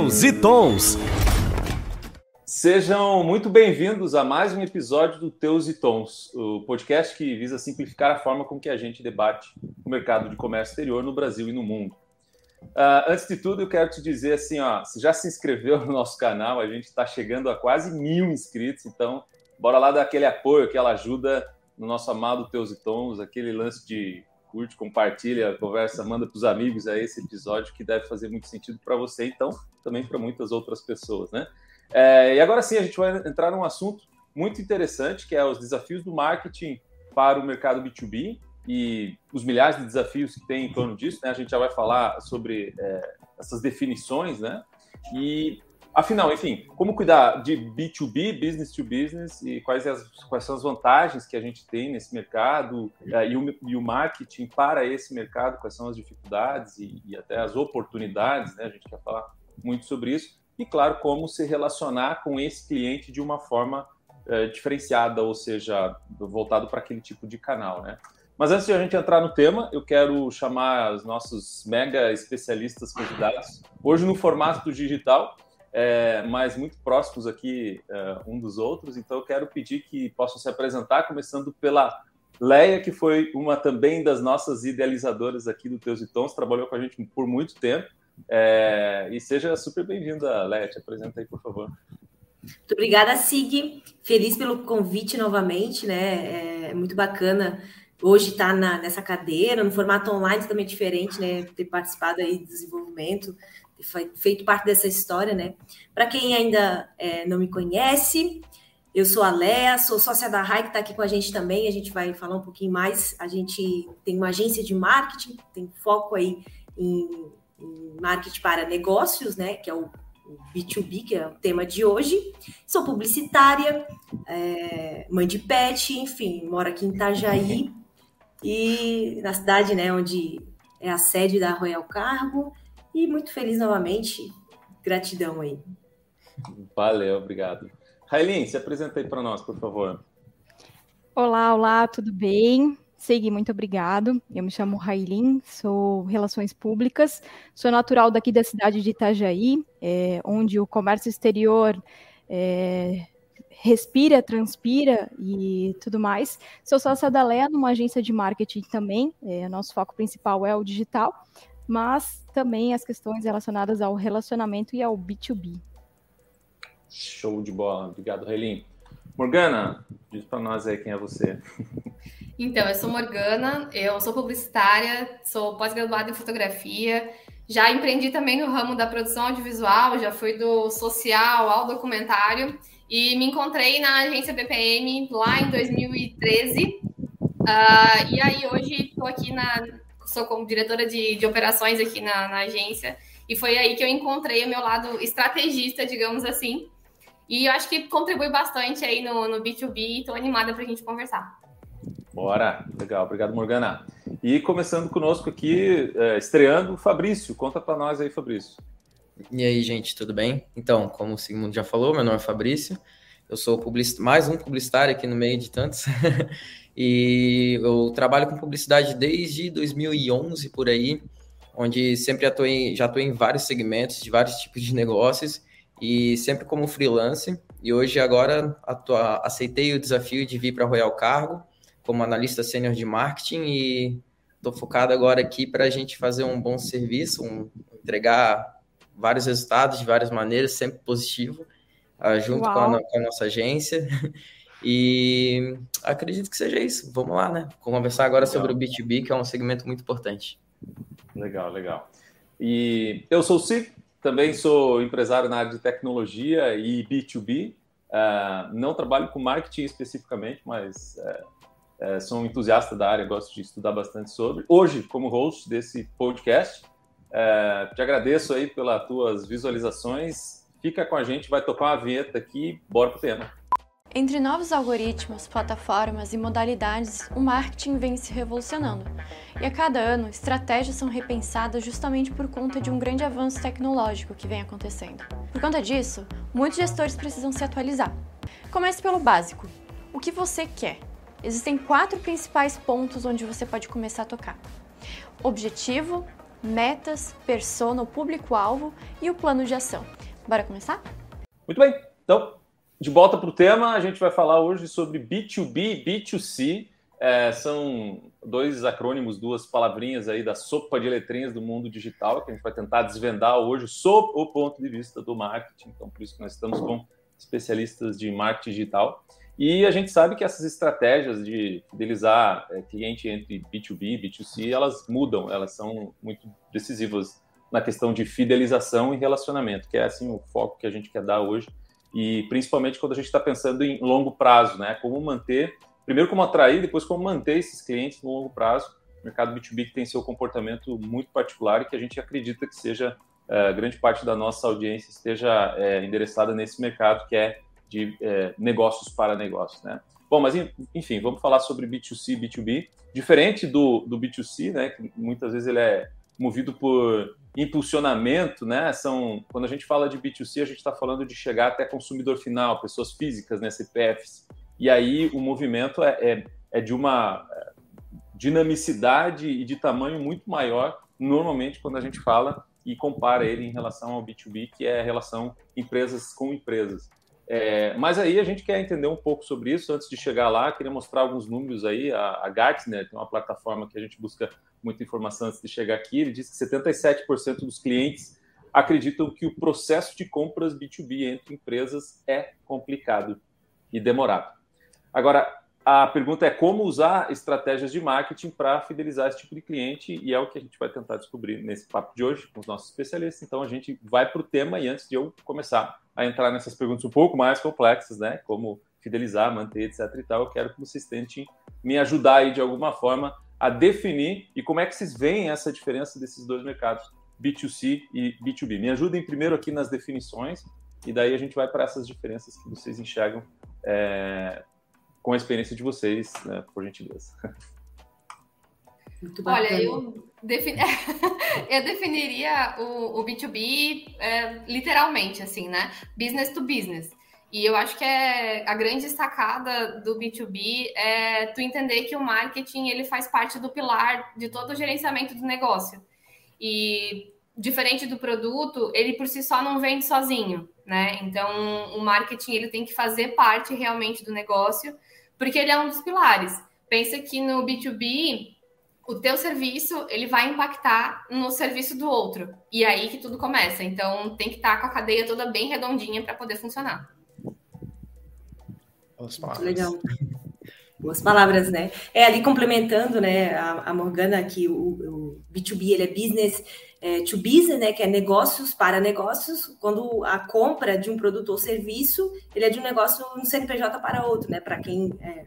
Teus e Tons. Sejam muito bem-vindos a mais um episódio do Teus e Tons, o podcast que visa simplificar a forma com que a gente debate o mercado de comércio exterior no Brasil e no mundo. Uh, antes de tudo, eu quero te dizer assim, ó, se já se inscreveu no nosso canal, a gente está chegando a quase mil inscritos, então bora lá dar aquele apoio, aquela ajuda no nosso amado Teus e Tons, aquele lance de curte, compartilha, conversa, manda para os amigos aí esse episódio que deve fazer muito sentido para você, então também para muitas outras pessoas, né? É, e agora sim, a gente vai entrar num assunto muito interessante, que é os desafios do marketing para o mercado B2B e os milhares de desafios que tem em torno disso. Né? A gente já vai falar sobre é, essas definições, né? E, afinal, enfim, como cuidar de B2B, business to business, e quais, as, quais são as vantagens que a gente tem nesse mercado é, e, o, e, o, marketing para esse mercado, quais são as dificuldades e, e até as oportunidades, né? A gente quer falar muito sobre isso e, claro, como se relacionar com esse cliente de uma forma é, diferenciada, ou seja, voltado para aquele tipo de canal, né? Mas antes de a gente entrar no tema, eu quero chamar os nossos mega especialistas convidados, hoje no formato digital, é, mas muito próximos aqui é, um dos outros, então eu quero pedir que possam se apresentar, começando pela Leia, que foi uma também das nossas idealizadoras aqui do Teus e Tons, trabalhou com a gente por muito tempo, é, e seja super bem-vinda, Léa. Te apresenta aí, por favor. Muito obrigada, Sig. Feliz pelo convite novamente, né? É muito bacana hoje estar nessa cadeira, no formato online também diferente, né? Ter participado aí do desenvolvimento, feito parte dessa história, né? Para quem ainda é, não me conhece, eu sou a Léa, sou sócia da RAI, que está aqui com a gente também. A gente vai falar um pouquinho mais. A gente tem uma agência de marketing, tem foco aí em marketing para negócios, né? Que é o B2B, que é o tema de hoje. Sou publicitária, é, mãe de pet, enfim, moro aqui em Itajaí e na cidade, né, onde é a sede da Royal Cargo. E muito feliz novamente. Gratidão aí. Valeu, obrigado. Railin, se apresenta aí para nós, por favor. Olá, olá, tudo bem? Segui, muito obrigado. Eu me chamo Railin, sou Relações Públicas, sou natural daqui da cidade de Itajaí, é, onde o comércio exterior é, respira, transpira e tudo mais. Sou sócia da Lea, numa agência de marketing também, é, nosso foco principal é o digital, mas também as questões relacionadas ao relacionamento e ao B2B. Show de bola, obrigado, Railin. Morgana, diz para nós aí quem é você. Então, eu sou Morgana, eu sou publicitária, sou pós-graduada em fotografia, já empreendi também no ramo da produção audiovisual, já fui do social ao documentário e me encontrei na agência BPM lá em 2013. Uh, ah, e aí hoje estou aqui na. Sou como diretora de, de operações aqui na, na agência. E foi aí que eu encontrei o meu lado estrategista, digamos assim. E eu acho que contribui bastante aí no, no B2B e estou animada para a gente conversar. Bora, legal, obrigado Morgana. E começando conosco aqui, é, estreando, Fabrício, conta para nós aí, Fabrício. E aí, gente, tudo bem? Então, como o Sigmundo já falou, meu nome é Fabrício, eu sou mais um publicitário aqui no meio de tantos, e eu trabalho com publicidade desde 2011 por aí, onde sempre atuei, já estou em vários segmentos de vários tipos de negócios, e sempre como freelance. E hoje, agora, atua, aceitei o desafio de vir para Royal Cargo como analista sênior de marketing e estou focado agora aqui para a gente fazer um bom serviço, um, entregar vários resultados de várias maneiras, sempre positivo, uh, junto com a, com a, nossa agência. E acredito que seja isso. Vamos lá, né? Conversar agora legal. sobre o B2B, que é um segmento muito importante. Legal, legal. E eu sou o Cid, também sou empresário na área de tecnologia e B2B. Uh, ah, não trabalho com marketing especificamente, mas uh, sou um entusiasta da área, gosto de estudar bastante sobre. Hoje, como host desse podcast, uh, te agradeço aí pelas tuas visualizações. Fica com a gente, vai tocar uma vinheta aqui, bora pro tema. Entre novos algoritmos, plataformas e modalidades, o marketing vem se revolucionando. E a cada ano, estratégias são repensadas justamente por conta de um grande avanço tecnológico que vem acontecendo. Por conta disso, muitos gestores precisam se atualizar. Comece pelo básico: o que você quer? Existem quatro principais pontos onde você pode começar a tocar: objetivo, metas, persona, o público-alvo e o plano de ação. Bora começar? Muito bem. Então, de volta para o tema, a gente vai falar hoje sobre B2B e B2C. É, são dois acrônimos, duas palavrinhas aí da sopa de letrinhas do mundo digital que a gente vai tentar desvendar hoje sob o ponto de vista do marketing. Então, por isso que nós estamos com especialistas de marketing digital. E a gente sabe que essas estratégias de fidelizar é, cliente entre B2B e B2C, elas mudam, elas são muito decisivas na questão de fidelização e relacionamento, que é assim o foco que a gente quer dar hoje. E principalmente quando a gente está pensando em longo prazo, né? Como manter, primeiro como atrair, depois como manter esses clientes no longo prazo. O mercado B2B que tem seu comportamento muito particular e que a gente acredita que seja é, grande parte da nossa audiência esteja é, endereçada nesse mercado que é de é, negócios para negócios, né? Bom, mas enfim, vamos falar sobre B2C, B2B. Diferente do, do B2C, né, que muitas vezes ele é movido por impulsionamento, né? São quando a gente fala de B2C, a gente está falando de chegar até consumidor final, pessoas físicas, né, CPFs. E aí o movimento é, é, é de uma é, dinamicidade e de tamanho muito maior, normalmente quando a gente fala e compara ele em relação ao B2B, que é a relação empresas com empresas. É, mas aí a gente quer entender um pouco sobre isso. Antes de chegar lá, queria mostrar alguns números aí. A, a Gartner tem uma plataforma que a gente busca muita informação antes de chegar aqui. Ele diz que 77% dos clientes acreditam que o processo de compras B2B entre empresas é complicado e demorado. Agora, a pergunta é como usar estratégias de marketing para fidelizar esse tipo de cliente, e é o que a gente vai tentar descobrir nesse papo de hoje com os nossos especialistas. Então, a gente vai para o tema, e antes de eu começar a entrar nessas perguntas um pouco mais complexas, né, como fidelizar, manter, etc e tal, eu quero que vocês tentem me ajudar aí de alguma forma a definir e como é que vocês veem essa diferença desses dois mercados, B2C e B2B. Me ajudem primeiro aqui nas definições, e daí a gente vai para essas diferenças que vocês enxergam é, com a experiência de vocês, né, por gentileza. Muito Olha, eu, defin... eu definiria o, o B2B é, literalmente, assim, né? Business to business. E eu acho que é a grande sacada do B2B é tu entender que o marketing ele faz parte do pilar de todo o gerenciamento do negócio. E diferente do produto, ele por si só não vende sozinho, né? Então, o marketing ele tem que fazer parte realmente do negócio porque ele é um dos pilares. Pensa que no B2B, o teu serviço, ele vai impactar no serviço do outro. E é aí que tudo começa. Então, tem que estar com a cadeia toda bem redondinha para poder funcionar. Muito legal. Boas palavras, né? É, ali complementando, né, a, a Morgana, que o, o, B2B, ele é business é, to business, né, que é negócios para negócios, quando a compra de um produto ou serviço, ele é de um negócio, um CNPJ para outro, né, para quem, é,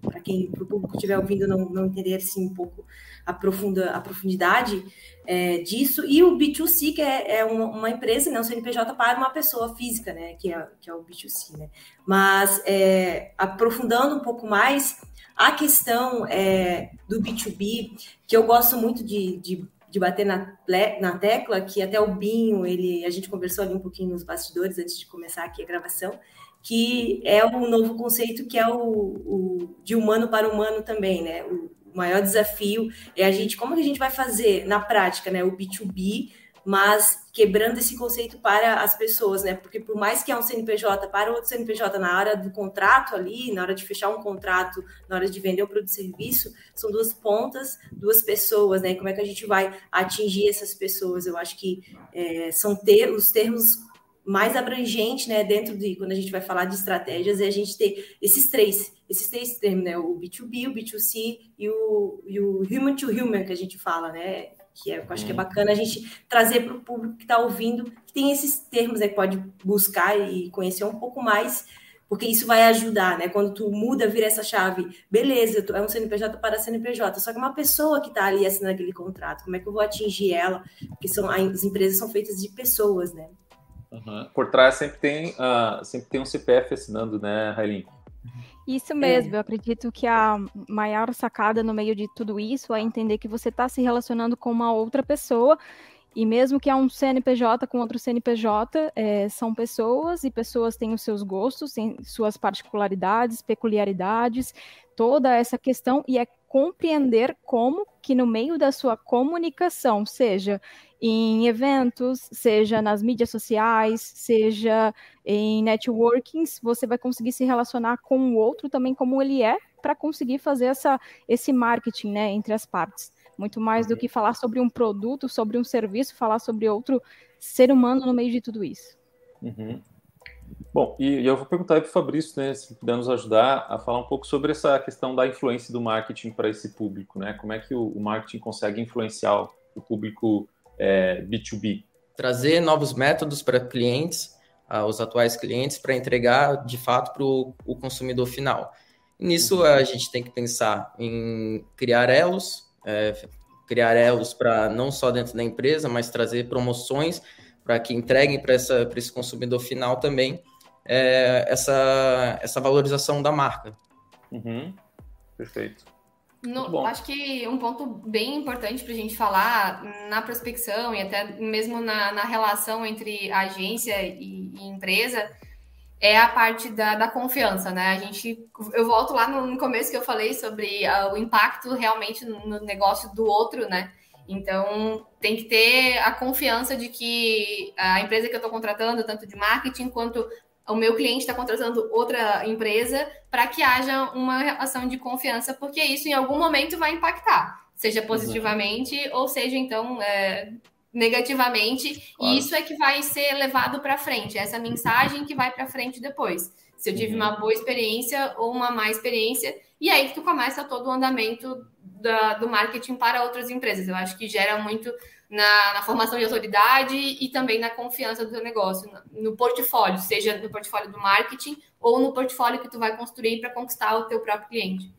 para quem, para o público estiver ouvindo não, não entender, assim, um pouco a, profunda, a profundidade é, disso, e o B2C, que é, é uma, uma, empresa, né, um CNPJ para uma pessoa física, né, que é, que é o B2C, né, mas é, aprofundando um pouco mais, a questão é, do B2B, que eu gosto muito de, de, de, bater na, na tecla, que até o Binho, ele, a gente conversou ali um pouquinho nos bastidores antes de começar aqui a gravação, que é o novo conceito que é o, o de humano para humano também, né? O, o maior desafio é a gente, como que a gente vai fazer na prática, né? O B2B mas quebrando esse conceito para as pessoas, né? Porque por mais que é um CNPJ para outro CNPJ na hora do contrato ali, na hora de fechar um contrato, na hora de vender o produto e serviço, são duas pontas, duas pessoas, né? Como é que a gente vai atingir essas pessoas? Eu acho que é, são ter, os termos mais abrangentes, né? Dentro de quando a gente vai falar de estratégias, é a gente ter esses três, esses três termos, né? O B2B, o B2C e o, e o human to human que a gente fala, né? que é, eu acho que é uhum. bacana a gente trazer para o público que está ouvindo, que tem esses termos aí que pode buscar e conhecer um pouco mais, porque isso vai ajudar, né? Quando tu muda, vira essa chave, beleza, é um CNPJ para CNPJ, só que uma pessoa que está ali assinando aquele contrato, como é que eu vou atingir ela? Porque são, as empresas são feitas de pessoas, né? Uhum. Por trás sempre tem, uh, sempre tem um CPF assinando, né, Railin? Isso é. mesmo, é. eu acredito que a maior sacada no meio de tudo isso é entender que você está se relacionando com uma outra pessoa, e mesmo que é um CNPJ com outro CNPJ, é, são pessoas, e pessoas têm os seus gostos, têm suas particularidades, peculiaridades, toda essa questão, e é compreender como que no meio da sua comunicação, seja em eventos, seja nas mídias sociais, seja em networkings, você vai conseguir se relacionar com o outro também como ele é, para conseguir fazer essa, esse marketing né, entre as partes. Muito mais do uhum. que falar sobre um produto, sobre um serviço, falar sobre outro ser humano no meio de tudo isso. Uhum. Bom, e, e, eu vou perguntar para o Fabrício, né, se puder nos ajudar a falar um pouco sobre essa questão da influência do marketing para esse público, né? Como é que o, o marketing consegue influenciar o público é, B2B? Trazer novos métodos para clientes, uh, os atuais clientes, para entregar de fato para o consumidor final. E nisso uhum. a gente tem que pensar em criar elos, é, criar elos para não só dentro da empresa, mas trazer promoções para que entreguem para esse consumidor final também é, essa, essa valorização da marca. Uhum. Perfeito. No, acho que um ponto bem importante para a gente falar na prospecção e até mesmo na, na relação entre agência e, e, empresa é a parte da, da, confiança, né? A gente, eu volto lá no, começo que eu falei sobre uh, o impacto realmente no, no negócio do outro, né? Então, tem que ter a confiança de que a empresa que eu estou contratando, tanto de marketing quanto o meu cliente está contratando outra empresa, para que haja uma relação de confiança, porque isso em algum momento vai impactar, seja positivamente Exato. ou seja, então, é, negativamente. Claro. E isso é que vai ser levado para frente, essa mensagem que vai para frente depois. Se eu tive uhum. uma boa experiência ou uma má experiência, e aí que tu começa todo o andamento da, do marketing para outras empresas. Eu acho que gera muito na, na, formação de autoridade e também na confiança do teu negócio, no, portfólio, seja no portfólio do marketing ou no portfólio que tu vai construir para conquistar o teu próprio cliente.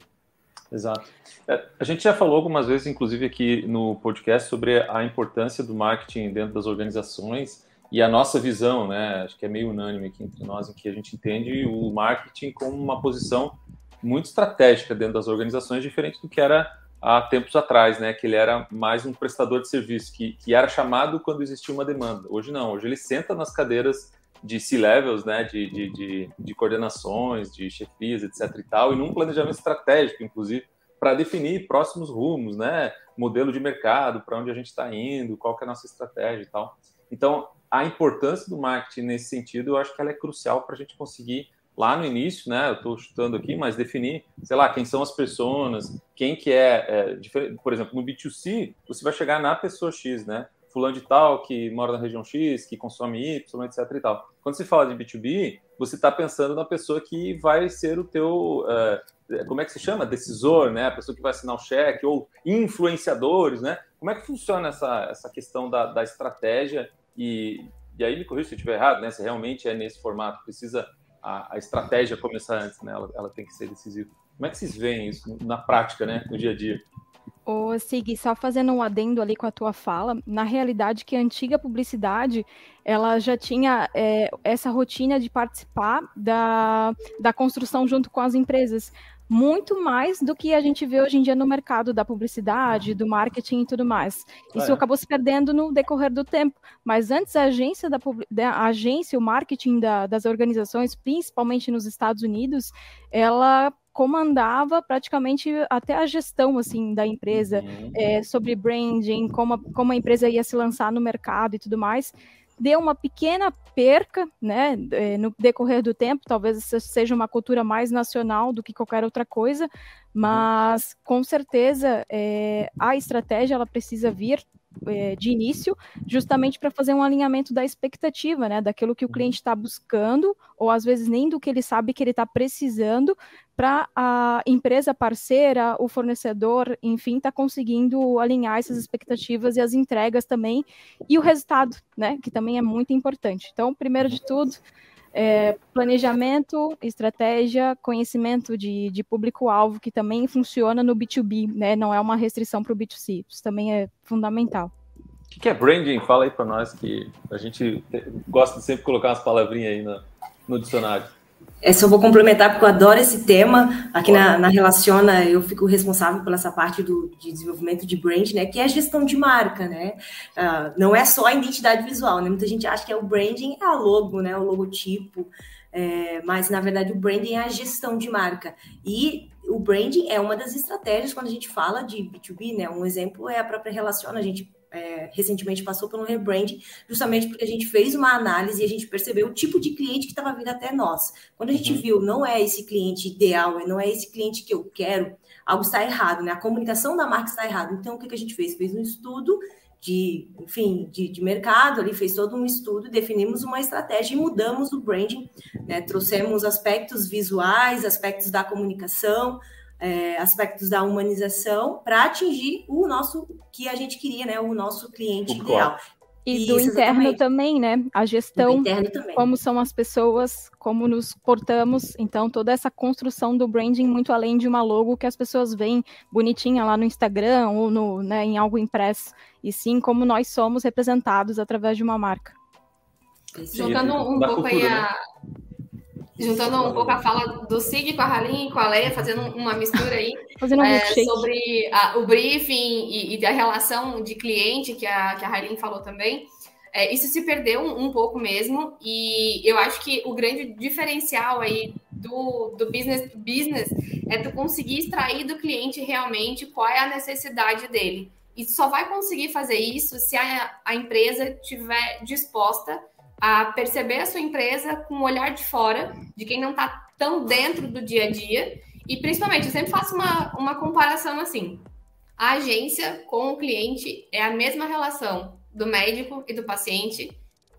Exato. É, a gente já falou algumas vezes, inclusive aqui no podcast, sobre a importância do marketing dentro das organizações e a nossa visão, né? Acho que é meio unânime aqui entre nós, em que a gente entende o marketing como uma posição muito estratégica dentro das organizações, diferente do que era há tempos atrás, né? Que ele era mais um prestador de serviço, que, que era chamado quando existia uma demanda. Hoje não, hoje ele senta nas cadeiras de C-levels, né? De, de, de, de coordenações, de chefias, etc. e tal, e num planejamento estratégico, inclusive, para definir próximos rumos, né? Modelo de mercado, para onde a gente está indo, qual que é a nossa estratégia e tal. Então, a importância do marketing nesse sentido, eu acho que ela é crucial para a gente conseguir lá no início, né? Eu estou chutando aqui, mas definir, sei lá, quem são as pessoas, quem que é, é. Por exemplo, no B2C, você vai chegar na pessoa X, né? Fulano de tal que mora na região X, que consome Y, etc. e tal. Quando se fala de B2B, você está pensando na pessoa que vai ser o teu, uh, como é que se chama? Decisor, né? A pessoa que vai assinar o cheque, ou influenciadores, né? Como é que funciona essa, essa questão da, da estratégia? E, e aí me corrija se eu estiver errado, né? Se realmente é nesse formato, precisa a, a estratégia começar antes, né? Ela, ela, tem que ser decisiva. Como é que vocês veem isso na prática, né? No dia a dia? Ô, Sig, só fazendo um adendo ali com a tua fala, na realidade que a antiga publicidade, ela já tinha é, essa rotina de participar da, da construção junto com as empresas muito mais do que a gente vê hoje em dia no mercado da publicidade, do marketing e tudo mais. Isso é. acabou se perdendo no decorrer do tempo. Mas antes a agência da, a agência, o marketing da, das organizações, principalmente nos Estados Unidos, ela comandava praticamente até a gestão assim da empresa uhum. é, sobre branding, como a, como a empresa ia se lançar no mercado e tudo mais deu uma pequena perca, né, é, no decorrer do tempo, talvez seja uma cultura mais nacional do que qualquer outra coisa, mas com certeza é, a estratégia ela precisa vir é, de início, justamente para fazer um alinhamento da expectativa, né, daquilo que o cliente está buscando, ou às vezes nem do que ele sabe que ele está precisando, para a empresa parceira, o fornecedor, enfim, está conseguindo alinhar essas expectativas e as entregas também, e o resultado, né, que também é muito importante. Então, primeiro de tudo, é, planejamento, estratégia, conhecimento de, de público-alvo, que também funciona no B2B, né, não é uma restrição para o B2C, isso também é fundamental. O que é branding? Fala aí para nós, que a gente gosta de sempre colocar umas palavrinhas aí no, no dicionário. É, só vou complementar, porque eu adoro esse tema. Aqui na, na, Relaciona, eu fico responsável por essa parte do, de desenvolvimento de brand, né? Que é a gestão de marca, né? Uh, não é só a identidade visual, né? Muita gente acha que é o branding, é a logo, né? O logotipo. é, mas na verdade o branding é a gestão de marca. E o branding é uma das estratégias quando a gente fala de B2B, né? Um exemplo é a própria Relaciona, a gente é, recentemente passou por um rebranding, justamente porque a gente fez uma análise e a gente percebeu o tipo de cliente que estava vindo até nós. Quando a gente uhum. viu, não é esse cliente ideal, não é esse cliente que eu quero, algo está errado, né? A comunicação da marca está errada. Então, o que, que a gente fez? Fez um estudo de, enfim, de, de, mercado, ali fez todo um estudo, definimos uma estratégia e mudamos o branding, né? trouxemos aspectos visuais, aspectos da comunicação, é, aspectos da humanização para atingir o nosso que a gente queria, né? O nosso cliente o ideal. E Isso, do interno exatamente. também, né? A gestão, como são as pessoas, como nos portamos. Então, toda essa construção do branding, muito além de uma logo que as pessoas veem bonitinha lá no Instagram ou no, né, em algo impresso. E sim como nós somos representados através de uma marca. Juntando um pouco cultura, aí a, né? Juntando um pouco a fala do Sig com a Halim, com a Leia, fazendo uma mistura aí fazendo um é, sobre a, o briefing e, e, a relação de cliente que a, que a Halim falou também. É, isso se perdeu um, um, pouco mesmo, e eu acho que o grande diferencial aí do, do business to business é tu conseguir extrair do cliente realmente qual é a necessidade dele. E só vai conseguir fazer isso se a, a empresa estiver disposta a perceber a sua empresa com o olhar de fora, de quem não está tão dentro do dia a dia. E principalmente, eu sempre faço uma, uma comparação assim: a agência com o cliente é a mesma relação do médico e do paciente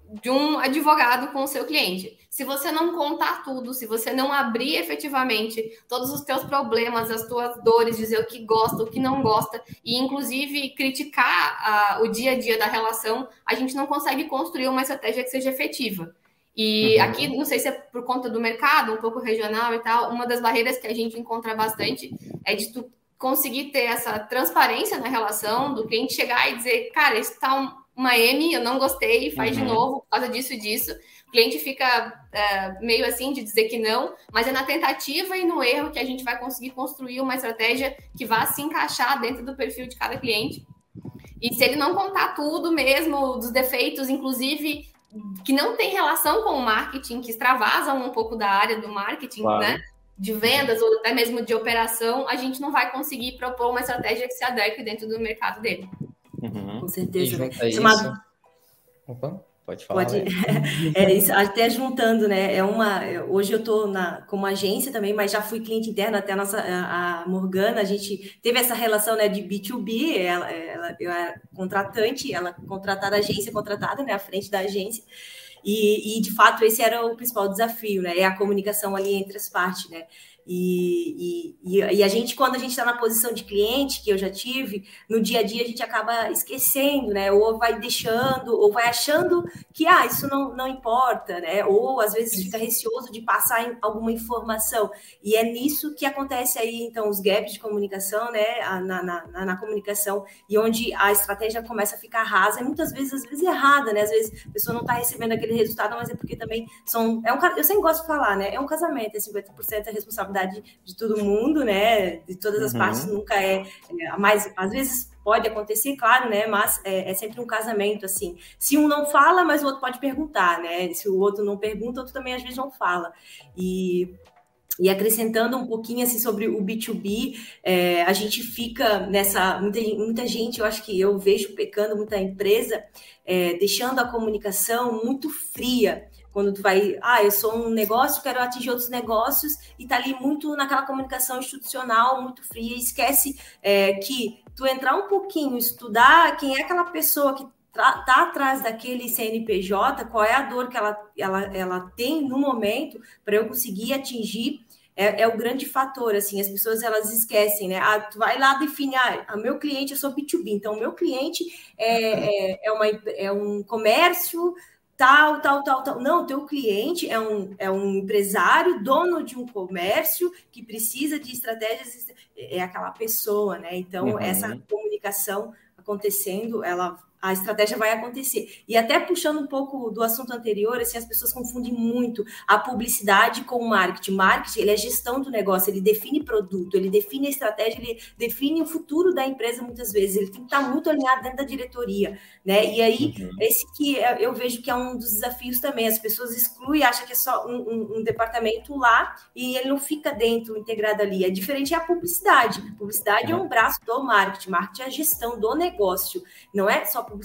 de um advogado com o seu cliente. Se você não contar tudo, se você não abrir efetivamente todos os teus problemas, as tuas dores, dizer o que gosta, o que não gosta, e inclusive criticar uh, o dia a dia da relação, a gente não consegue construir uma estratégia que seja efetiva. E uhum. aqui, não sei se é por conta do mercado, um pouco regional e tal, uma das barreiras que a gente encontra bastante é de tu conseguir ter essa transparência na relação, do cliente chegar e dizer, cara, isso tá um, uma M, eu não gostei, faz uhum. de novo por causa disso e disso. O cliente fica é, meio assim de dizer que não, mas é na tentativa e no erro que a gente vai conseguir construir uma estratégia que vá se encaixar dentro do perfil de cada cliente. E se ele não contar tudo mesmo, dos defeitos, inclusive que não tem relação com o marketing, que extravasam um pouco da área do marketing, claro. né? De vendas ou até mesmo de operação, a gente não vai conseguir propor uma estratégia que se adeque dentro do mercado dele. Uhum. Com certeza. Chamado... Opa, pode falar. Pode... é isso, até juntando, né? É uma. Hoje eu estou na como agência também, mas já fui cliente interno até a nossa a Morgana. A gente teve essa relação né, de B2B. Ela, ela, eu era contratante, ela contratada agência contratada, né? À frente da agência. E, e, de fato esse era o principal desafio, né? É a comunicação ali entre as partes, né? E, e, e, a gente, quando a gente está na posição de cliente, que eu já tive, no dia a dia a gente acaba esquecendo, né? Ou vai deixando, ou vai achando que ah, isso não, não importa, né? Ou às vezes fica receoso de passar alguma informação. E é nisso que acontece aí, então, os gaps de comunicação, né? Na, na, na, na comunicação, e onde a estratégia começa a ficar rasa, e muitas vezes, às vezes, errada, né? Às vezes a pessoa não está recebendo aquele resultado, mas é porque também são. É um, eu sempre gosto de falar, né? É um casamento, é 50% é responsabilidade responsabilidade de todo mundo, né? De todas as uhum. partes, nunca é, é mais. Às vezes pode acontecer, claro, né? Mas é, é, sempre um casamento, assim. Se um não fala, mas o outro pode perguntar, né? Se o outro não pergunta, o outro também às vezes não fala. E e acrescentando um pouquinho assim sobre o B2B, é, a gente fica nessa. Muita, muita gente, eu acho que eu vejo pecando muita empresa, é, deixando a comunicação muito fria quando tu vai, ah, eu sou um negócio, quero atingir outros negócios, e tá ali muito naquela comunicação institucional, muito fria, esquece é, que tu entrar um pouquinho, estudar quem é aquela pessoa que tá, atrás daquele CNPJ, qual é a dor que ela, ela, ela tem no momento para eu conseguir atingir é, é, o grande fator, assim, as pessoas elas esquecem, né? Ah, tu vai lá definir, ah, meu cliente, eu sou B2B, então meu cliente é, é, é, uma, é um comércio tal, tal, tal, tal. Não, teu cliente é um, é um empresário, dono de um comércio que precisa de estratégias, é aquela pessoa, né? Então, uhum. essa comunicação acontecendo, ela a estratégia vai acontecer. E até puxando um pouco do assunto anterior, assim, as pessoas confundem muito a publicidade com o marketing. Marketing, ele é gestão do negócio, ele define produto, ele define a estratégia, ele define o futuro da empresa muitas vezes. Ele tem que estar muito alinhado dentro da diretoria, né? E aí, uhum. esse que é, eu vejo que é um dos desafios também. As pessoas excluem, acham que é só um, um, um departamento lá e ele não fica dentro, integrado ali. É diferente é a publicidade. Publicidade uhum. é um braço do marketing. Marketing é a gestão do negócio, não é só publicidade.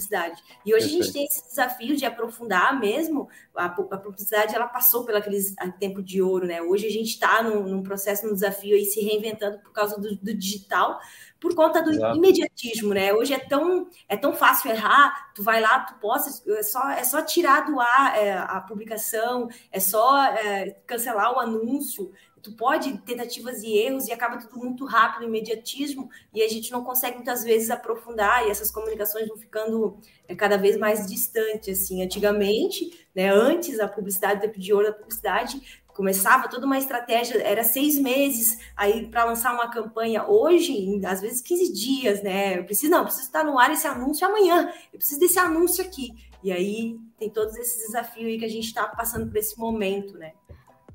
E hoje Perfeito. a gente tem esse desafio de aprofundar mesmo. A, a publicidade ela passou pelo aquele tempo de ouro, né? Hoje a gente está num, num, processo, num desafio aí se reinventando por causa do, do digital, por conta do Exato. imediatismo, né? Hoje é tão, é tão fácil errar, tu vai lá, tu posta, é só, é só tirar do ar é, a publicação, é só é, cancelar o anúncio, tu pode tentativas e erros e acaba tudo muito rápido, imediatismo, e a gente não consegue muitas vezes aprofundar e essas comunicações vão ficando é, cada vez mais distantes, assim. Antigamente, né, antes a publicidade, o tempo de ouro da publicidade, começava toda uma estratégia, era seis meses aí para lançar uma campanha. Hoje, às vezes 15 dias, né? Eu preciso, não, eu preciso estar no ar esse anúncio amanhã, eu preciso desse anúncio aqui. E aí tem todos esses desafios aí que a gente está passando por esse momento, né?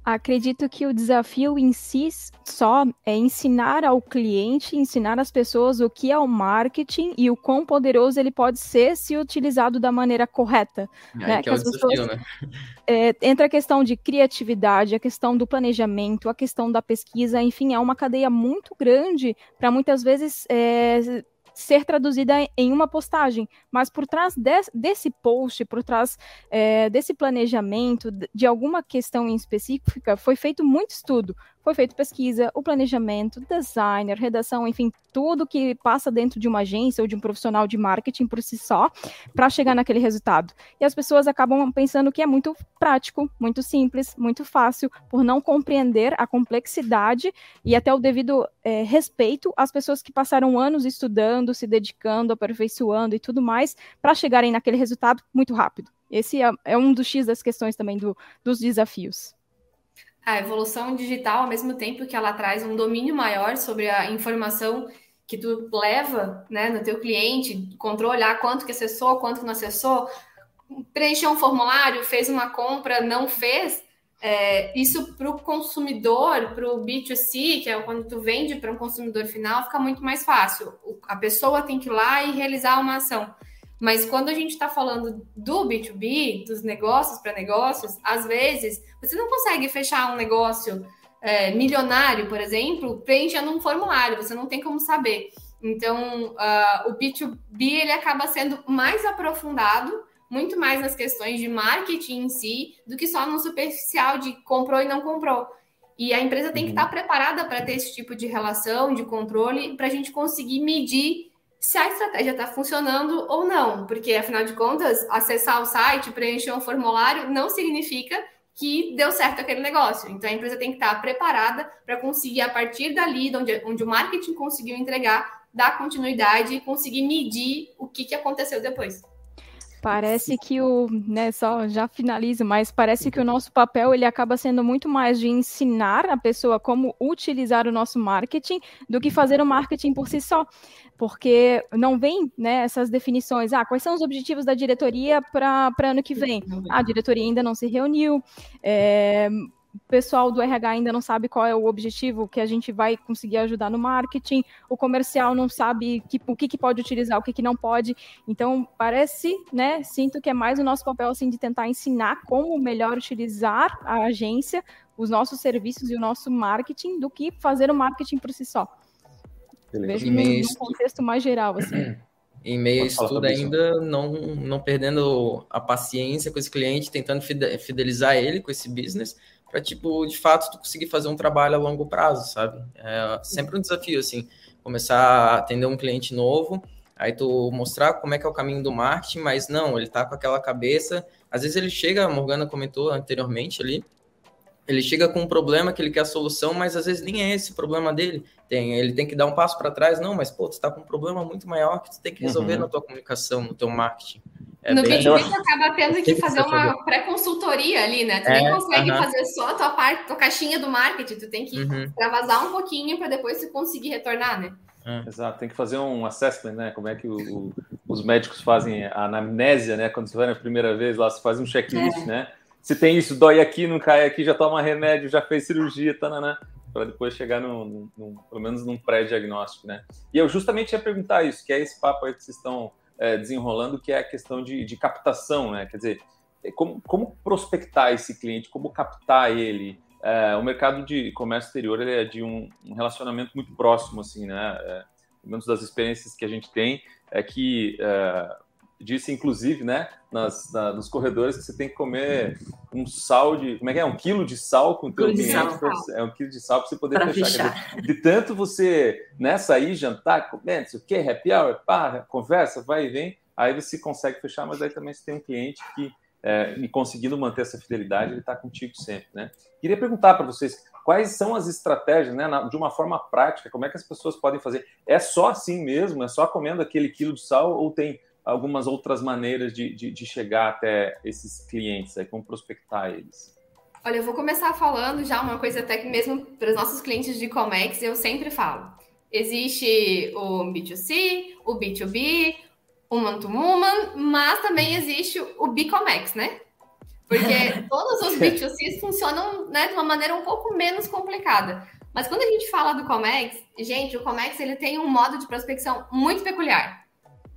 Acredito que o desafio em si só é ensinar ao cliente, ensinar às pessoas o que é o marketing e o quão poderoso ele pode ser se utilizado da maneira correta. É, né? que, é o desafio, pessoas, né? É, entra a questão de criatividade, a questão do planejamento, a questão da pesquisa, enfim, é uma cadeia muito grande para muitas vezes é, ser traduzida em uma postagem, mas por trás de, desse post, por trás é, desse planejamento, de alguma questão em específica, foi feito muito estudo, foi feito pesquisa, o planejamento, designer, redação, enfim, tudo que passa dentro de uma agência ou de um profissional de marketing por si só, para chegar naquele resultado. E as pessoas acabam pensando que é muito prático, muito simples, muito fácil, por não compreender a complexidade e até o devido é, respeito às pessoas que passaram anos estudando, se dedicando, aperfeiçoando e tudo mais, para chegarem naquele resultado muito rápido. Esse é, é um dos X das questões também do, dos desafios a evolução digital, ao mesmo tempo que ela traz um domínio maior sobre a informação que tu leva né, no teu cliente, controlar quanto que acessou, quanto que não acessou, preencheu um formulário, fez uma compra, não fez, é, isso para o consumidor, para o B2C, que é quando tu vende para um consumidor final, fica muito mais fácil. A pessoa tem que ir lá e realizar uma ação. Mas quando a gente está falando do B2B, dos negócios para negócios, às vezes você não consegue fechar um negócio é, milionário, por exemplo, preenchendo um formulário, você não tem como saber. Então, uh, o B2B ele acaba sendo mais aprofundado, muito mais nas questões de marketing em si, do que só no superficial de comprou e não comprou. E a empresa tem que estar uhum. tá preparada para ter esse tipo de relação, de controle, para a gente conseguir medir se a estratégia está funcionando ou não, porque afinal de contas, acessar o site, preencher um formulário não significa que deu certo aquele negócio. Então a empresa tem que estar preparada para conseguir, a partir dali, onde, onde o marketing conseguiu entregar, dar continuidade e conseguir medir o que, que aconteceu depois. Parece que o, né, só já finalizo, mas parece que o nosso papel ele acaba sendo muito mais de ensinar a pessoa como utilizar o nosso marketing do que fazer o marketing por si só, porque não vem, né, essas definições, ah, quais são os objetivos da diretoria para ano que vem? Ah, a diretoria ainda não se reuniu, é, o pessoal do RH ainda não sabe qual é o objetivo que a gente vai conseguir ajudar no marketing, o comercial não sabe que, o que, que pode utilizar, o que, que não pode. Então, parece, né? Sinto que é mais o nosso papel assim, de tentar ensinar como melhor utilizar a agência, os nossos serviços e o nosso marketing, do que fazer o marketing por si só. Beleza. Vejo num contexto mais geral, assim. em meio a estudo ainda, não, não perdendo a paciência com esse cliente, tentando fidelizar ele com esse business, para, tipo, de fato, tu conseguir fazer um trabalho a longo prazo, sabe? É sempre um desafio, assim, começar a atender um cliente novo, aí tu mostrar como é que é o caminho do marketing, mas não, ele tá com aquela cabeça, às vezes ele chega, a Morgana comentou anteriormente ali, ele chega com um problema que ele quer a solução, mas às vezes nem é esse o problema dele. Tem, ele tem que dar um passo para trás, não, mas pô, tu está com um problema muito maior que tu tem que resolver uhum. na tua comunicação, no teu marketing. É no bem... B2B, tu acaba tendo que fazer uma pré-consultoria ali, né? Tu é, nem consegue fazer só a tua parte, tua caixinha do marketing, tu tem que uhum. extravasar um pouquinho para depois você conseguir retornar, né? É. Exato, tem que fazer um assessment, né? Como é que o, o, os médicos fazem a anamnésia, né? Quando você vai na primeira vez lá, você faz um checklist, é. né? Se tem isso, dói aqui, não cai aqui, já toma remédio, já fez cirurgia, tanana, para depois chegar no, no, pelo menos num pré-diagnóstico, né? E eu justamente ia perguntar isso, que é esse papo aí que vocês estão é, desenrolando, que é a questão de, de captação, né? Quer dizer, é, como, como prospectar esse cliente, como captar ele, é, o mercado de comércio exterior é de um, um relacionamento muito próximo, assim, né? É, menos das experiências que a gente tem, é que é, disse, inclusive, né, nas, na, nos corredores que você tem que comer um sal de. Como é que é? Um quilo de sal com o teu cliente. Pra, é um quilo de sal para você poder fechar. fechar. Dizer, de tanto você né, sair, jantar, comer, não sei o quê, happy hour, pá, conversa, vai e vem, aí você consegue fechar, mas aí também você tem um cliente que é, e conseguindo manter essa fidelidade, ele está contigo sempre, né? Queria perguntar para vocês quais são as estratégias, né, de uma forma prática, como é que as pessoas podem fazer? É só assim mesmo? É só comendo aquele quilo de sal ou tem algumas outras maneiras de, de, de chegar até esses clientes, aí, como prospectar eles? Olha, eu vou começar falando já uma coisa até que mesmo para os nossos clientes de Comex eu sempre falo. Existe o B2C, o B2B, Human to Woman, mas também existe o Bicomex, né? Porque todos os B2Cs funcionam né, de uma maneira um pouco menos complicada. Mas quando a gente fala do Comex, gente, o Comex ele tem um modo de prospecção muito peculiar,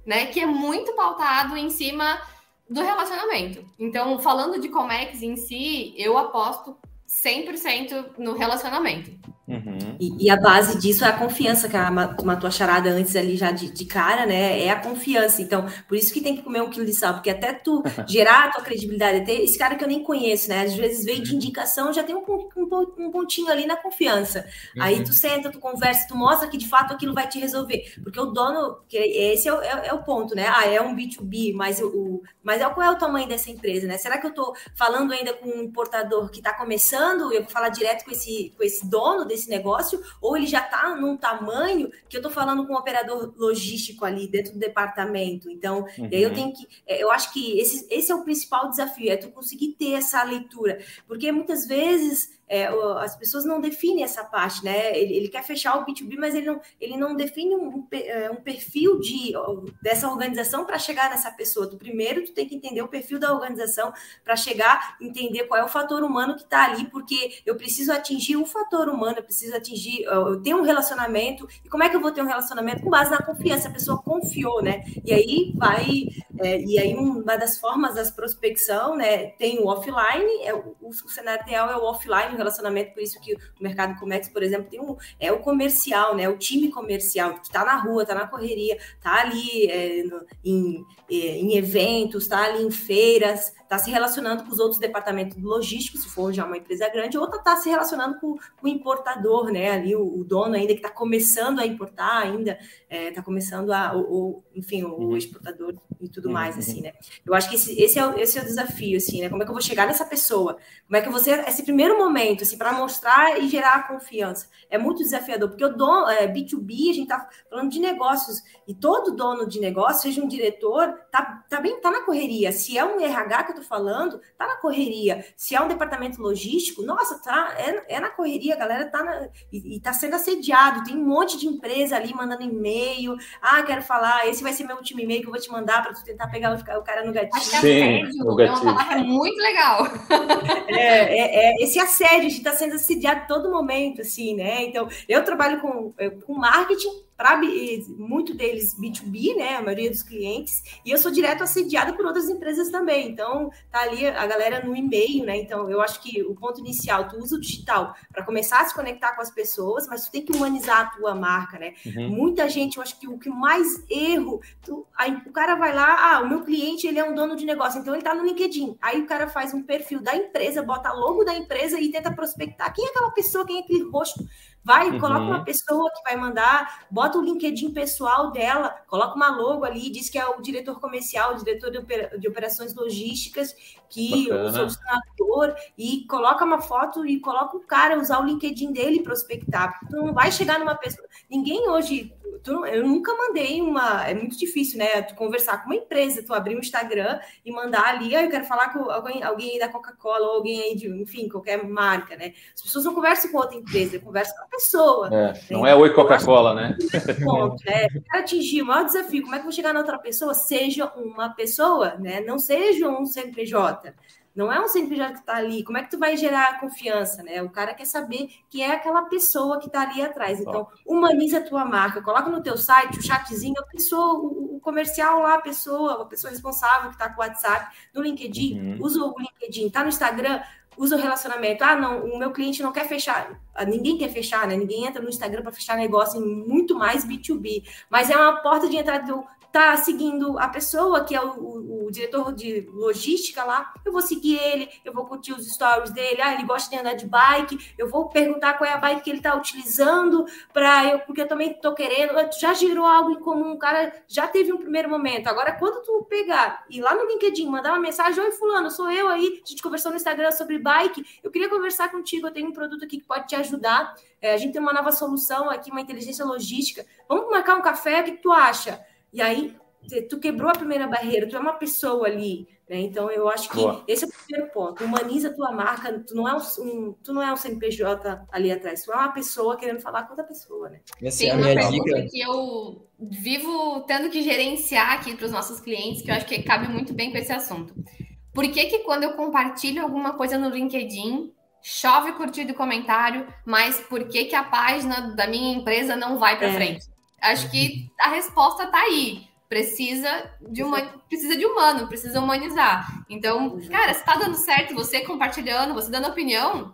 né? Que é muito pautado em cima do relacionamento. Então, falando de Comex em si, eu aposto 100% no relacionamento. Uhum. E, e, a base disso é a confiança, que a matou a charada antes ali já de, de, cara, né? É a confiança. Então, por isso que tem que comer um quilo de sal, porque até tu gerar a tua credibilidade, esse cara que eu nem conheço, né? Às vezes veio de indicação, já tem um, um, um pontinho ali na confiança. Uhum. Aí tu senta, tu conversa, tu mostra que de fato aquilo vai te resolver. Porque o dono, que esse é o, é, é o ponto, né? Ah, é um B2B, mas o, mas é, qual é o tamanho dessa empresa, né? Será que eu tô falando ainda com um importador que está começando? Eu vou falar direto com esse, com esse dono desse esse negócio, ou ele já está num tamanho que eu estou falando com um operador logístico ali dentro do departamento. Então, uhum. aí eu tenho que. É, eu acho que esse, esse é o principal desafio, é tu conseguir ter essa leitura. Porque muitas vezes é, as pessoas não definem essa parte, né? Ele, ele, quer fechar o B2B, mas ele não, ele não define um, é, um perfil de, dessa organização para chegar nessa pessoa. Tu primeiro tu tem que entender o perfil da organização para chegar, entender qual é o fator humano que está ali, porque eu preciso atingir o fator humano, eu preciso atingir, eu tenho um relacionamento, e como é que eu vou ter um relacionamento? Com base na confiança, a pessoa confiou, né? E aí vai, é, e aí uma das formas das prospecção, né? Tem o offline, é, o, o cenário ideal é o offline, relacionamento, por isso que o mercado comércio, por exemplo, tem um, é o comercial, né? O time comercial que está na rua, está na correria, está ali é, no, em, é, em eventos, está ali em feiras, está se relacionando com os outros departamentos logísticos, se for já uma empresa grande, ou está se relacionando com, o importador, né? Ali o, o dono ainda que está começando a importar, ainda está é, começando a, ou enfim, o, uhum. exportador e tudo uhum. mais, assim, né? Eu acho que esse, esse, é o, esse é o desafio, assim, né? Como é que eu vou chegar nessa pessoa? Como é que você esse primeiro momento, assim, para mostrar e gerar a confiança? É muito desafiador, porque o dono, é, B2B, a gente está falando de negócios, e todo dono de negócio, seja um diretor, tá, tá bem, tá na correria. Se é um RH que eu falando, tá na correria. Se é um departamento logístico, nossa, tá, é, é na correria, a galera tá na, e, e tá sendo assediado, tem um monte de empresa ali mandando e-mail, ah, quero falar, esse vai ser meu último e-mail que eu vou te mandar para tu tentar pegar o cara no gatilho. Acho que Sim, assédio é uma palavra muito legal. É, é, é, esse assédio, a gente está sendo assediado todo momento, assim, né? Então, eu trabalho com, com marketing, para muito deles B2B, né, a maioria dos clientes, e eu sou direto assediada por outras empresas também. Então, tá ali a galera no e-mail, né? Então, eu acho que o ponto inicial, tu usa o digital para começar a se conectar com as pessoas, mas tu tem que humanizar a tua marca, né? Uhum. Muita gente, eu acho que o que mais erro, tu, aí o cara vai lá, ah, o meu cliente, ele é um dono de negócio, então ele tá no LinkedIn. Aí o cara faz um perfil da empresa, bota logo da empresa e tenta prospectar. Quem é aquela pessoa, quem é aquele rosto? Vai, uhum. coloca uma pessoa que vai mandar, bota o LinkedIn pessoal dela, coloca uma logo ali, diz que é o diretor comercial, o diretor de, operações logísticas, que Bacana. o solucionador, e coloca uma foto e coloca o cara usar o LinkedIn dele prospectar. Tu não vai chegar numa pessoa. Ninguém hoje tu, eu nunca mandei uma. É muito difícil, né? Tu conversar com uma empresa, tu abrir um Instagram e mandar ali, ah, eu quero falar com alguém, alguém aí da Coca-Cola ou alguém aí de, enfim, qualquer marca, né? As pessoas não conversam com outra empresa, conversam pessoa. É, não é oi Coca-Cola, né? Né? Para atingir o maior desafio, como é que eu vou chegar na outra pessoa? Seja uma pessoa, né? Não seja um CNPJ. Não é um CNPJ que está ali. Como é que tu vai gerar confiança, né? O cara quer saber que é aquela pessoa que está ali atrás. Então, humaniza a tua marca. Coloca no teu site o chatzinho, a pessoa, o, comercial lá, a pessoa, a pessoa responsável que está com o WhatsApp, no LinkedIn, uhum. usa o LinkedIn. Está no Instagram, usa o relacionamento. Ah, não, o meu cliente não quer fechar. Ah, ninguém quer fechar, né? Ninguém entra no Instagram para fechar negócio em muito mais B2B. Mas é uma porta de entrada do tá seguindo a pessoa que é o, o, o, diretor de logística lá, eu vou seguir ele, eu vou curtir os stories dele, ah, ele gosta de andar de bike, eu vou perguntar qual é a bike que ele está utilizando para eu, porque eu também estou querendo, já gerou algo em comum, o cara já teve um primeiro momento. Agora, quando tu pegar e lá no LinkedIn mandar uma mensagem, oi fulano, sou eu aí, a gente conversou no Instagram sobre bike, eu queria conversar contigo, eu tenho um produto aqui que pode te ajudar. É, a gente tem uma nova solução aqui, uma inteligência logística. Vamos marcar um café, o que tu acha? E aí tu quebrou a primeira barreira, tu é uma pessoa ali, né? Então eu acho que Boa. esse é o primeiro ponto. Humaniza a tua marca, tu não é um, tu não é um CNPJ ali atrás, tu é uma pessoa querendo falar com outra pessoa, né? Essa Tem é uma pergunta dica. que eu vivo tendo que gerenciar aqui para os nossos clientes, que eu acho que cabe muito bem com esse assunto. Por que que quando eu compartilho alguma coisa no LinkedIn, chove curtido e comentário, mas por que que a página da minha empresa não vai para é. frente? Acho que a resposta está aí. Precisa de, uma, precisa de humano, precisa humanizar. Então, cara, se tá dando certo, você compartilhando, você dando opinião,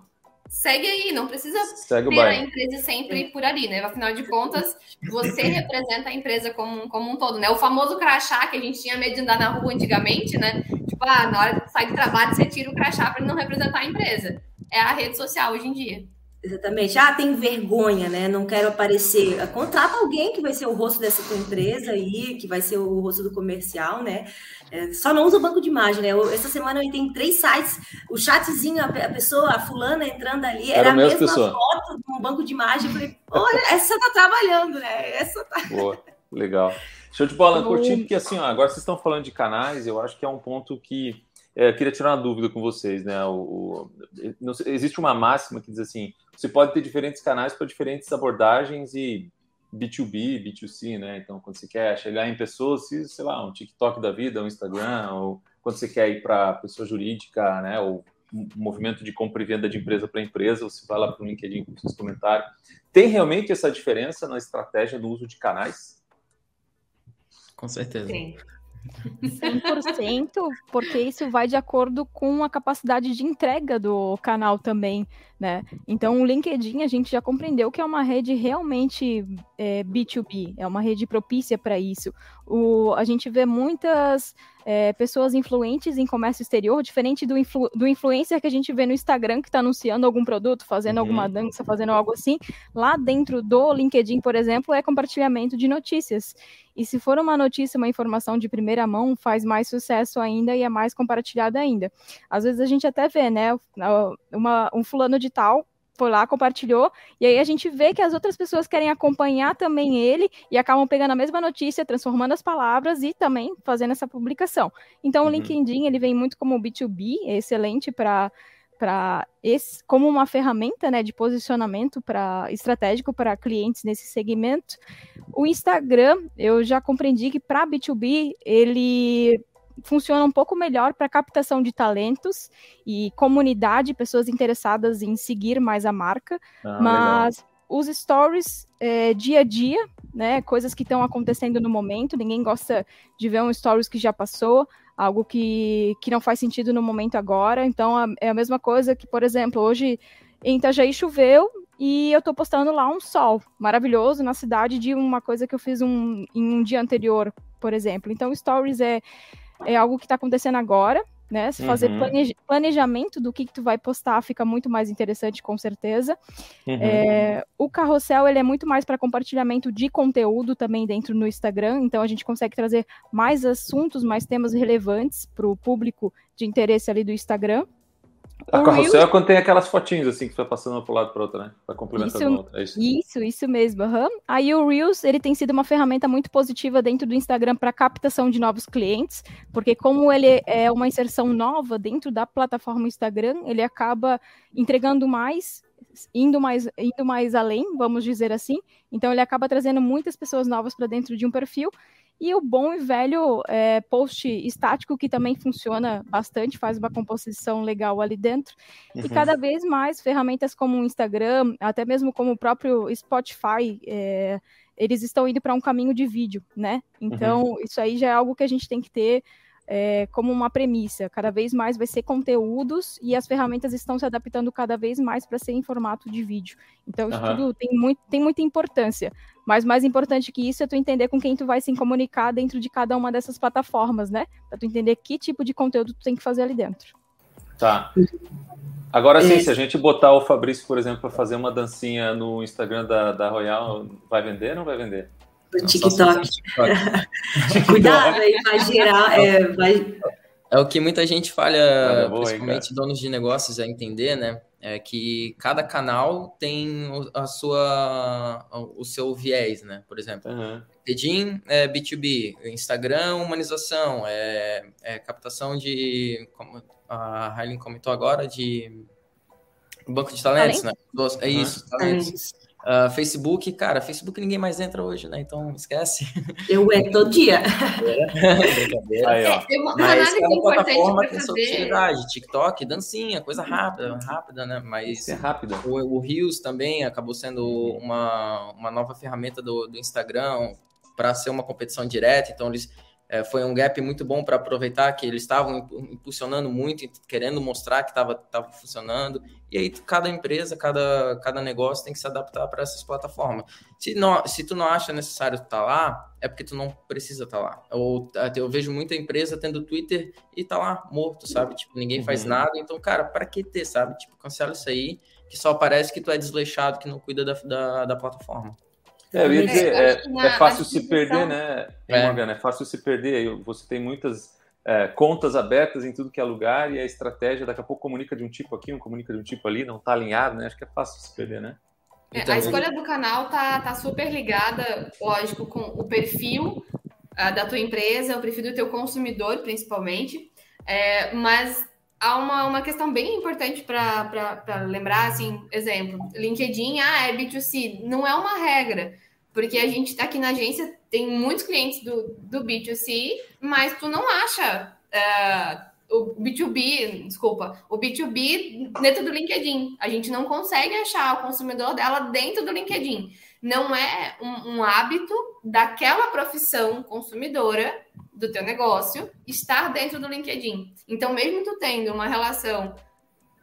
segue aí, não precisa segue ter a empresa sempre por ali, né? Afinal de contas, você representa a empresa como, como um todo, né? O famoso crachá que a gente tinha medo de andar na rua antigamente, né? Tipo, ah, na hora de sair de trabalho, você tira o crachá para não representar a empresa. É a rede social hoje em dia. Exatamente. Ah, tem vergonha, né? Não quero aparecer. Contrata alguém que vai ser o rosto dessa tua empresa aí, que vai ser o rosto do comercial, né? É, só não usa o banco de imagem, né? Eu, essa semana eu entrei em três sites, o chatzinho, a, a, pessoa, a fulana entrando ali, era, era a mesma pessoa. foto de um banco de imagem. Eu falei, olha, essa tá trabalhando, né? Essa tá. Boa, legal. Show de bola, curti, porque assim, ó, agora vocês estão falando de canais, eu acho que é um ponto que é, queria tirar uma dúvida com vocês, né? O, o não, existe uma máxima que diz assim: você pode ter diferentes canais para diferentes abordagens e B2B, B2C, né? Então, quando você quer chegar em pessoas, sei lá, um TikTok da vida, um Instagram, ou quando você quer ir para pessoa jurídica, né? Ou um movimento de compra e venda de empresa para empresa, você vai lá para o LinkedIn com seus comentários. Tem realmente essa diferença na estratégia do uso de canais? Com certeza. Sim. 100%, porque isso vai de acordo com a capacidade de entrega do canal também, né? Então, o LinkedIn a gente já compreendeu que é uma rede realmente é, B2B, é uma rede propícia para isso. O, a gente vê muitas é, pessoas influentes em comércio exterior, diferente do, influ, do influencer que a gente vê no Instagram, que está anunciando algum produto, fazendo uhum. alguma dança, fazendo algo assim. Lá dentro do LinkedIn, por exemplo, é compartilhamento de notícias. E se for uma notícia, uma informação de primeira mão, faz mais sucesso ainda e é mais compartilhada ainda. Às vezes a gente até vê, né, uma, um fulano de tal foi lá, compartilhou, e aí a gente vê que as outras pessoas querem acompanhar também ele e acabam pegando a mesma notícia, transformando as palavras e também fazendo essa publicação. Então uhum. o LinkedIn ele vem muito como B2B, é excelente para para esse como uma ferramenta né, de posicionamento para estratégico para clientes nesse segmento. O Instagram, eu já compreendi que para B2B ele funciona um pouco melhor para captação de talentos e comunidade, pessoas interessadas em seguir mais a marca, ah, mas legal. os stories é, dia a dia, né, coisas que estão acontecendo no momento, ninguém gosta de ver um stories que já passou, algo que, que não faz sentido no momento agora. Então, a, é a mesma coisa que, por exemplo, hoje em Itajaí choveu e eu estou postando lá um sol maravilhoso na cidade de uma coisa que eu fiz um, em um dia anterior, por exemplo. Então, stories é, é algo que está acontecendo agora, né? Se fazer uhum. planejamento do que, que tu vai postar fica muito mais interessante, com certeza. Uhum. É, o carrossel ele é muito mais para compartilhamento de conteúdo também dentro no Instagram, então a gente consegue trazer mais assuntos, mais temas relevantes para o público de interesse ali do Instagram. A carrossel é quando tem aquelas fotinhos assim que você vai passando para um lado para outro, né? Vai complementando isso, outra. É isso. isso, isso mesmo. Uhum. Aí o Reels ele tem sido uma ferramenta muito positiva dentro do Instagram para captação de novos clientes, porque como ele é uma inserção nova dentro da plataforma Instagram, ele acaba entregando mais indo mais, indo mais além, vamos dizer assim. Então ele acaba trazendo muitas pessoas novas para dentro de um perfil. E o bom e velho é, post estático, que também funciona bastante, faz uma composição legal ali dentro. Uhum. E cada vez mais ferramentas como o Instagram, até mesmo como o próprio Spotify, é, eles estão indo para um caminho de vídeo, né? Então, uhum. isso aí já é algo que a gente tem que ter é, como uma premissa. Cada vez mais vai ser conteúdos e as ferramentas estão se adaptando cada vez mais para ser em formato de vídeo. Então, isso uhum. tudo tem, muito, tem muita importância. Mas mais importante que isso é tu entender com quem tu vai se comunicar dentro de cada uma dessas plataformas, né? Para tu entender que tipo de conteúdo tu tem que fazer ali dentro. Tá. Agora sim, se a gente botar o Fabrício, por exemplo, para fazer uma dancinha no Instagram da, da Royal, vai vender ou não vai vender? No TikTok. Cuidado aí, vai gerar. É, vai... é o que muita gente falha, principalmente donos de negócios, a entender, né? É que cada canal tem a sua, o seu viés, né? Por exemplo, uhum. LinkedIn é B2B, Instagram humanização, é, é captação de, como a Railin comentou agora, de banco de talentos, né? É isso, uhum. talentos. Uh, Facebook, cara, Facebook ninguém mais entra hoje, né? Então esquece. Eu é todo dia. É, brincadeira. Aí, ó. É, uma Mas cada plataforma tem sua utilidade. TikTok, dancinha, coisa rápida, rápida, né? Mas é rápida. O, o Reels também acabou sendo uma, uma nova ferramenta do, do Instagram para ser uma competição direta. Então eles é, foi um gap muito bom para aproveitar que eles estavam impulsionando muito, querendo mostrar que estava funcionando. E aí cada empresa, cada, cada negócio tem que se adaptar para essas plataformas. Se, não, se tu não acha necessário estar tá lá, é porque tu não precisa estar tá lá. Ou eu vejo muita empresa tendo Twitter e tá lá morto, sabe? Tipo, ninguém faz uhum. nada. Então, cara, para que ter, sabe? Tipo, cancela isso aí, que só parece que tu é desleixado, que não cuida da, da, da plataforma. É, eu ia é, dizer, é, é, é fácil se perder, né, é. Morgana? É fácil se perder. Você tem muitas é, contas abertas em tudo que é lugar e a estratégia daqui a pouco comunica de um tipo aqui, um comunica de um tipo ali, não tá alinhado, né? Acho que é fácil se perder, né? É, então, a escolha do canal tá, tá super ligada, lógico, com o perfil uh, da tua empresa, o perfil do teu consumidor, principalmente. É, mas há uma, uma questão bem importante para lembrar, assim, exemplo, LinkedIn, ah, é B2C, não é uma regra, porque a gente está aqui na agência, tem muitos clientes do, do B2C, mas tu não acha uh, o B2B, desculpa, o B2B dentro do LinkedIn. A gente não consegue achar o consumidor dela dentro do LinkedIn. Não é um, um hábito daquela profissão consumidora do teu negócio estar dentro do LinkedIn. Então, mesmo tu tendo uma relação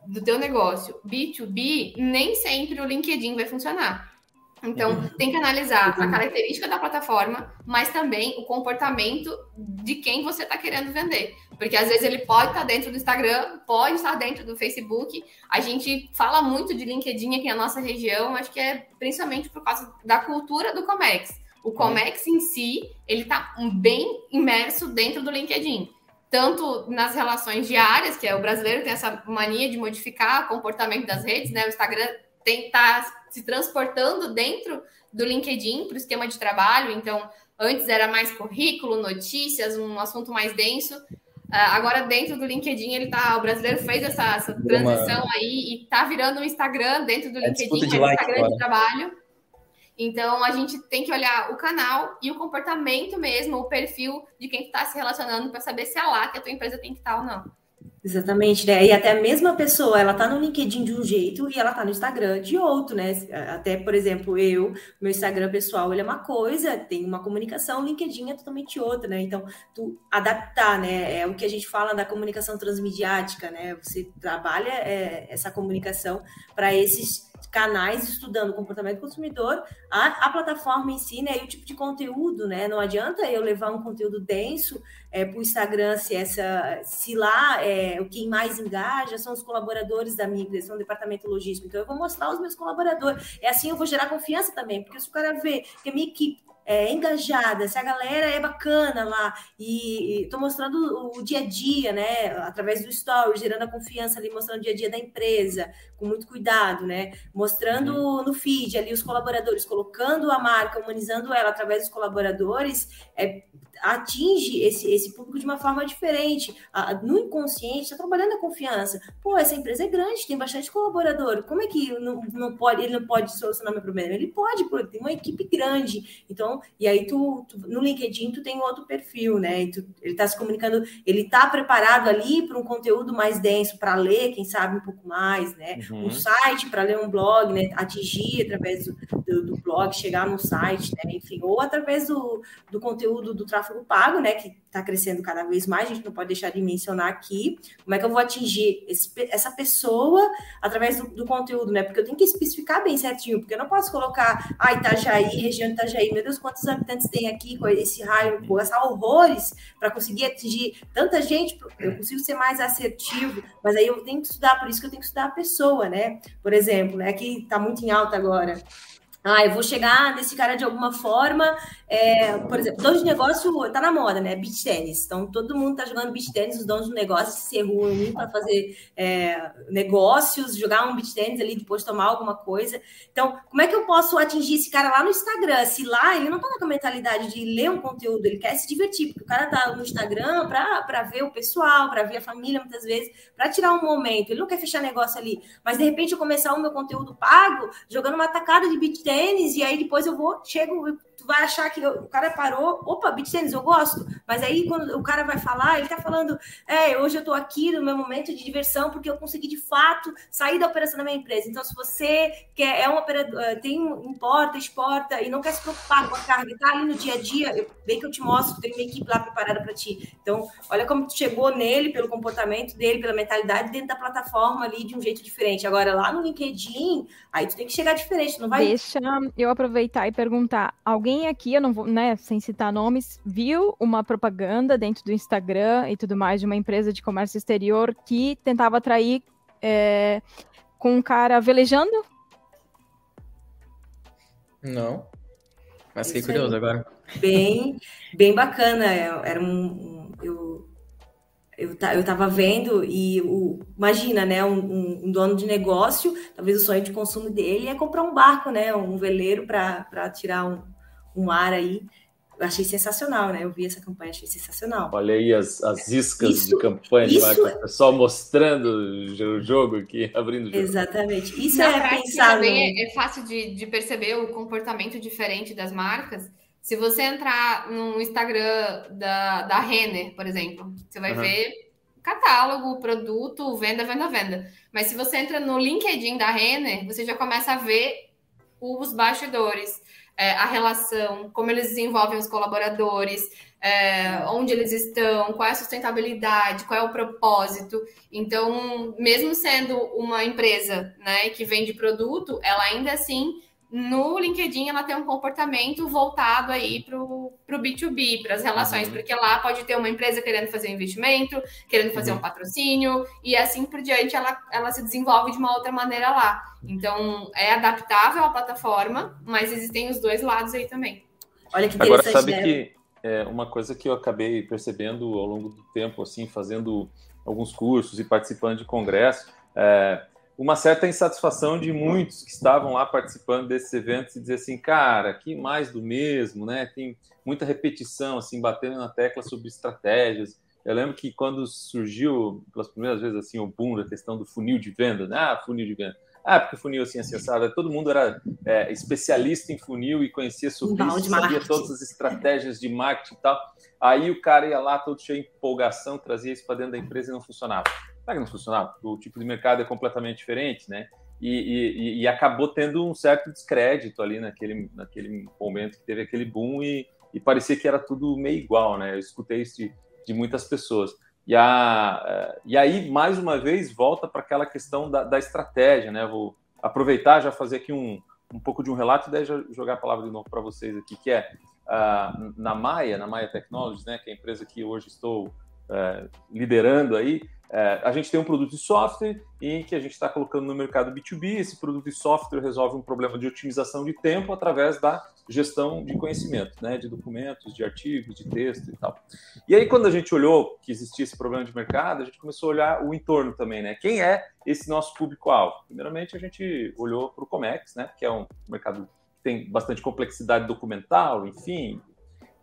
do teu negócio B2B, nem sempre o LinkedIn vai funcionar. Então, uhum. tem que analisar a característica da plataforma, mas também o comportamento de quem você está querendo vender. Porque às vezes ele pode estar tá dentro do Instagram, pode estar dentro do Facebook. A gente fala muito de LinkedIn aqui na nossa região, acho que é principalmente por causa da cultura do Comex. O Comex em si, ele está bem imerso dentro do LinkedIn. Tanto nas relações diárias, que é o brasileiro tem essa mania de modificar o comportamento das redes, né? O Instagram tem tá se transportando dentro do LinkedIn para o esquema de trabalho. Então, antes era mais currículo, notícias, um assunto mais denso. Uh, agora, dentro do LinkedIn, ele tá. O brasileiro fez essa, essa transição Uma... aí e tá virando um Instagram dentro do é LinkedIn, de é like, Instagram de trabalho. Então, a gente tem que olhar o canal e o comportamento mesmo, o perfil de quem está se relacionando para saber se é lá que a tua empresa tem que estar tá ou não. Exatamente, né? E até a mesma pessoa, ela tá no LinkedIn de um jeito e ela tá no Instagram de outro, né? Até, por exemplo, eu, meu Instagram pessoal, ele é uma coisa, tem uma comunicação, o LinkedIn é totalmente outra, né? Então, tu adaptar, né? É o que a gente fala da comunicação transmediática, né? Você trabalha é, essa comunicação para esses canais estudando comportamento do consumidor, a, a plataforma em si, né, e o tipo de conteúdo, né, não adianta eu levar um conteúdo denso é, para o Instagram, se essa, se lá é, o quem mais engaja são os colaboradores da minha empresa, são o departamento logístico, então eu vou mostrar os meus colaboradores, é assim eu vou gerar confiança também, porque se o cara vê que a minha equipe é, engajada, se a galera é bacana lá e estou mostrando o, o, dia a dia, né, através do story, gerando a confiança ali, mostrando o dia a dia da empresa, com muito cuidado, né, mostrando uhum. no feed ali os colaboradores, colocando a marca, humanizando ela através dos colaboradores, é, atinge esse, esse público de uma forma diferente. No inconsciente, está trabalhando a confiança. Pô, essa empresa é grande, tem bastante colaborador. Como é que não, não pode, ele não pode solucionar meu problema? Ele pode, pô, tem uma equipe grande. Então, e aí tu, tu no LinkedIn tu tem outro perfil, né? Tu, ele está se comunicando, ele está preparado ali para um conteúdo mais denso para ler, quem sabe um pouco mais, né? Uhum. Um site para ler um blog, né? Atingir através do, do, do blog, chegar no site, né? Enfim, ou através do, do conteúdo do tráfego pago, né? Que está crescendo cada vez mais, a gente não pode deixar de mencionar aqui. Como é que eu vou atingir esse, essa pessoa através do, do, conteúdo, né? Porque eu tenho que especificar bem certinho, porque eu não posso colocar, ah, Itajaí, região de Itajaí, meu Deus, quantos habitantes tem aqui com esse raio, vou gastar horrores para conseguir atingir tanta gente, eu consigo ser mais assertivo, mas aí eu tenho que estudar, por isso que eu tenho que estudar a pessoa, né? Por exemplo, né? Que está muito em alta agora ah, eu vou chegar nesse cara de alguma forma. É, por exemplo, dono de negócio tá na moda, né? Beach tênis. Então, todo mundo tá jogando beach tênis, os donos de negócio se reúnem para fazer é, negócios, jogar um beach tênis ali, depois tomar alguma coisa. Então, como é que eu posso atingir esse cara lá no Instagram? Se lá ele não tá com a mentalidade de ler um conteúdo, ele quer se divertir, porque o cara tá no Instagram para ver o pessoal, para ver a família muitas vezes, para tirar um momento. Ele não quer fechar negócio ali. Mas de repente eu começar o meu conteúdo pago jogando uma tacada de beach tênis, e aí depois eu vou, chego, tu vai achar que o cara parou, opa, beat tênis, eu gosto. Mas aí quando o cara vai falar, ele tá falando, é, hoje eu tô aqui no meu momento de diversão porque eu consegui de fato sair da operação da minha empresa. Então, se você quer, é um operador, eh, tem, importa, exporta e não quer se preocupar com a carga, tá ali no dia a dia, eu, bem que eu te mostro, tem uma equipe lá preparada para ti. Então, olha como tu chegou nele, pelo comportamento dele, pela mentalidade dentro da plataforma ali de um jeito diferente. Agora, lá no LinkedIn, aí tu tem que chegar diferente, não vai... Deixa eu aproveitar e perguntar, alguém aqui, eu não vou, né, sem citar nomes, viu uma propaganda dentro do Instagram e tudo mais de uma empresa de comércio exterior que tentava atrair é, com um cara velejando? Não. Mas fiquei curioso agora. Bem, bem bacana. É, era um, eu eu, eu tava vendo e o, imagina, né, um, um, dono de negócio, talvez o sonho de consumo dele é comprar um barco, né, um veleiro para tirar um, um ar aí. Eu achei sensacional, né? Eu vi essa campanha, achei sensacional. Olha aí as, as iscas isso, de campanha isso, de marca, pessoal mostrando o jogo aqui, abrindo o jogo. Exatamente. Isso Na é pensado. Também é, é fácil de, de perceber o comportamento diferente das marcas. Se você entrar no Instagram da, da Renner, por exemplo, você vai uhum. ver catálogo, produto, venda, venda, venda. Mas se você entra no LinkedIn da Renner, você já começa a ver os bastidores é, a relação, como eles desenvolvem os colaboradores, é, onde eles estão, qual é a sustentabilidade, qual é o propósito. Então, mesmo sendo uma empresa né, que vende produto, ela ainda assim no LinkedIn ela tem um comportamento voltado aí para o B2B, para as relações, uhum. porque lá pode ter uma empresa querendo fazer um investimento, querendo fazer uhum. um patrocínio, e assim por diante ela, ela se desenvolve de uma outra maneira lá. Então é adaptável à plataforma, mas existem os dois lados aí também. Olha que Agora sabe né? que é uma coisa que eu acabei percebendo ao longo do tempo, assim, fazendo alguns cursos e participando de congresso, é, uma certa insatisfação de muitos que estavam lá participando desses eventos e dizer assim, cara, que mais do mesmo, né? Tem muita repetição, assim, batendo na tecla sobre estratégias. Eu lembro que quando surgiu pelas primeiras vezes assim o boom da questão do funil de venda, né? Ah, funil de venda. Ah, porque funil assim acessado, todo mundo era é, especialista em funil e conhecia sobre isso, sabia todas as estratégias de marketing e tal. Aí o cara ia lá todo cheio de empolgação, trazia isso para dentro da empresa e não funcionava. É que não funcionava, o tipo de mercado é completamente diferente, né? E, e, e, acabou tendo um certo descrédito ali naquele, naquele momento que teve aquele boom e, e parecia que era tudo meio igual, né? Eu escutei isso de, de muitas pessoas. E, a, eh, e aí, mais uma vez, volta para aquela questão da, da estratégia, né? Vou aproveitar já fazer aqui um, um pouco de um relato e daí já jogar a palavra de novo para vocês aqui, que é uh, na Maia, na Maia Technologies, né? Que é a empresa que hoje estou uh, liderando aí, é, a gente tem um produto de software em que a gente está colocando no mercado B2B. Esse produto de software resolve um problema de otimização de tempo através da gestão de conhecimento, né, de documentos, de artigos, de texto e tal. E aí, quando a gente olhou que existia esse problema de mercado, a gente começou a olhar o entorno também, né? Quem é esse nosso público-alvo? Primeiramente, a gente olhou para o Comex, né, que é um mercado que tem bastante complexidade documental, enfim,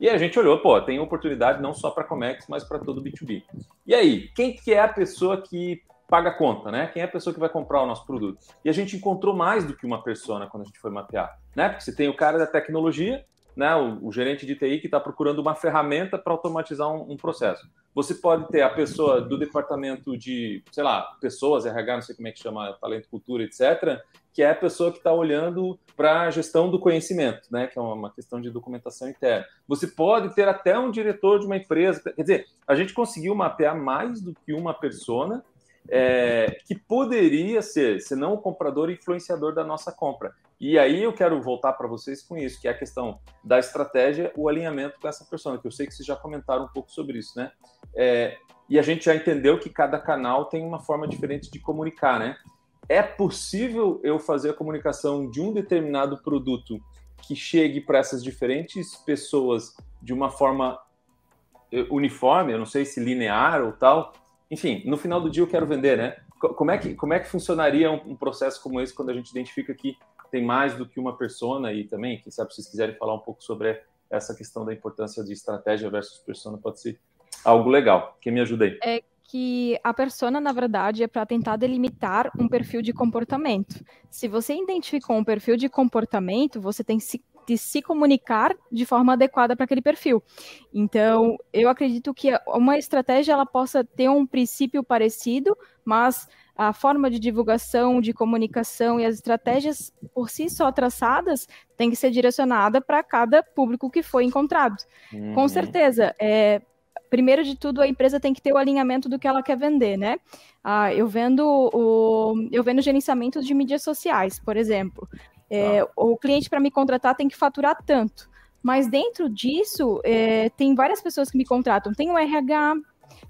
E a gente olhou, pô, tem oportunidade não só para Comex, mas para todo o B2B. E aí, quem que é a pessoa que paga a conta, né? Quem é a pessoa que vai comprar o nosso produto? E a gente encontrou mais do que uma persona quando a gente foi mapear, né? Porque você tem o cara da tecnologia, né, o, o, gerente de TI que está procurando uma ferramenta para automatizar um, um, processo. Você pode ter a pessoa do departamento de, sei lá, pessoas, RH, não sei como é que chama, talento, cultura, etc., que é a pessoa que está olhando para a gestão do conhecimento, né, que é uma questão de documentação interna. Você pode ter até um diretor de uma empresa, quer dizer, a gente conseguiu mapear mais do que uma persona é, que poderia ser, se não o comprador influenciador da nossa compra. E aí eu quero voltar para vocês com isso, que é a questão da estratégia, o alinhamento com essa pessoa, que eu sei que vocês já comentaram um pouco sobre isso, né? É, e a gente já entendeu que cada canal tem uma forma diferente de comunicar, né? É possível eu fazer a comunicação de um determinado produto que chegue para essas diferentes pessoas de uma forma eh, uniforme, eu não sei se linear ou tal. Enfim, no final do dia eu quero vender, né? Como é que, como é que funcionaria um, um processo como esse quando a gente identifica que tem mais do que uma persona e também, quem sabe, se vocês quiserem falar um pouco sobre essa questão da importância de estratégia versus persona, pode ser algo legal. Quem me ajuda aí? É que a persona, na verdade, é para tentar delimitar um perfil de comportamento. Se você identificou um perfil de comportamento, você tem de se comunicar de forma adequada para aquele perfil. Então, eu acredito que uma estratégia ela possa ter um princípio parecido, mas a forma de divulgação, de comunicação e as estratégias por si só traçadas tem que ser direcionada para cada público que foi encontrado. Uhum. Com certeza, é, primeiro de tudo, a empresa tem que ter o alinhamento do que ela quer vender, né? Ah, eu vendo o, eu vendo gerenciamento de mídias sociais, por exemplo. É, ah. O cliente para me contratar tem que faturar tanto. Mas dentro disso, é, tem várias pessoas que me contratam. Tem o RH,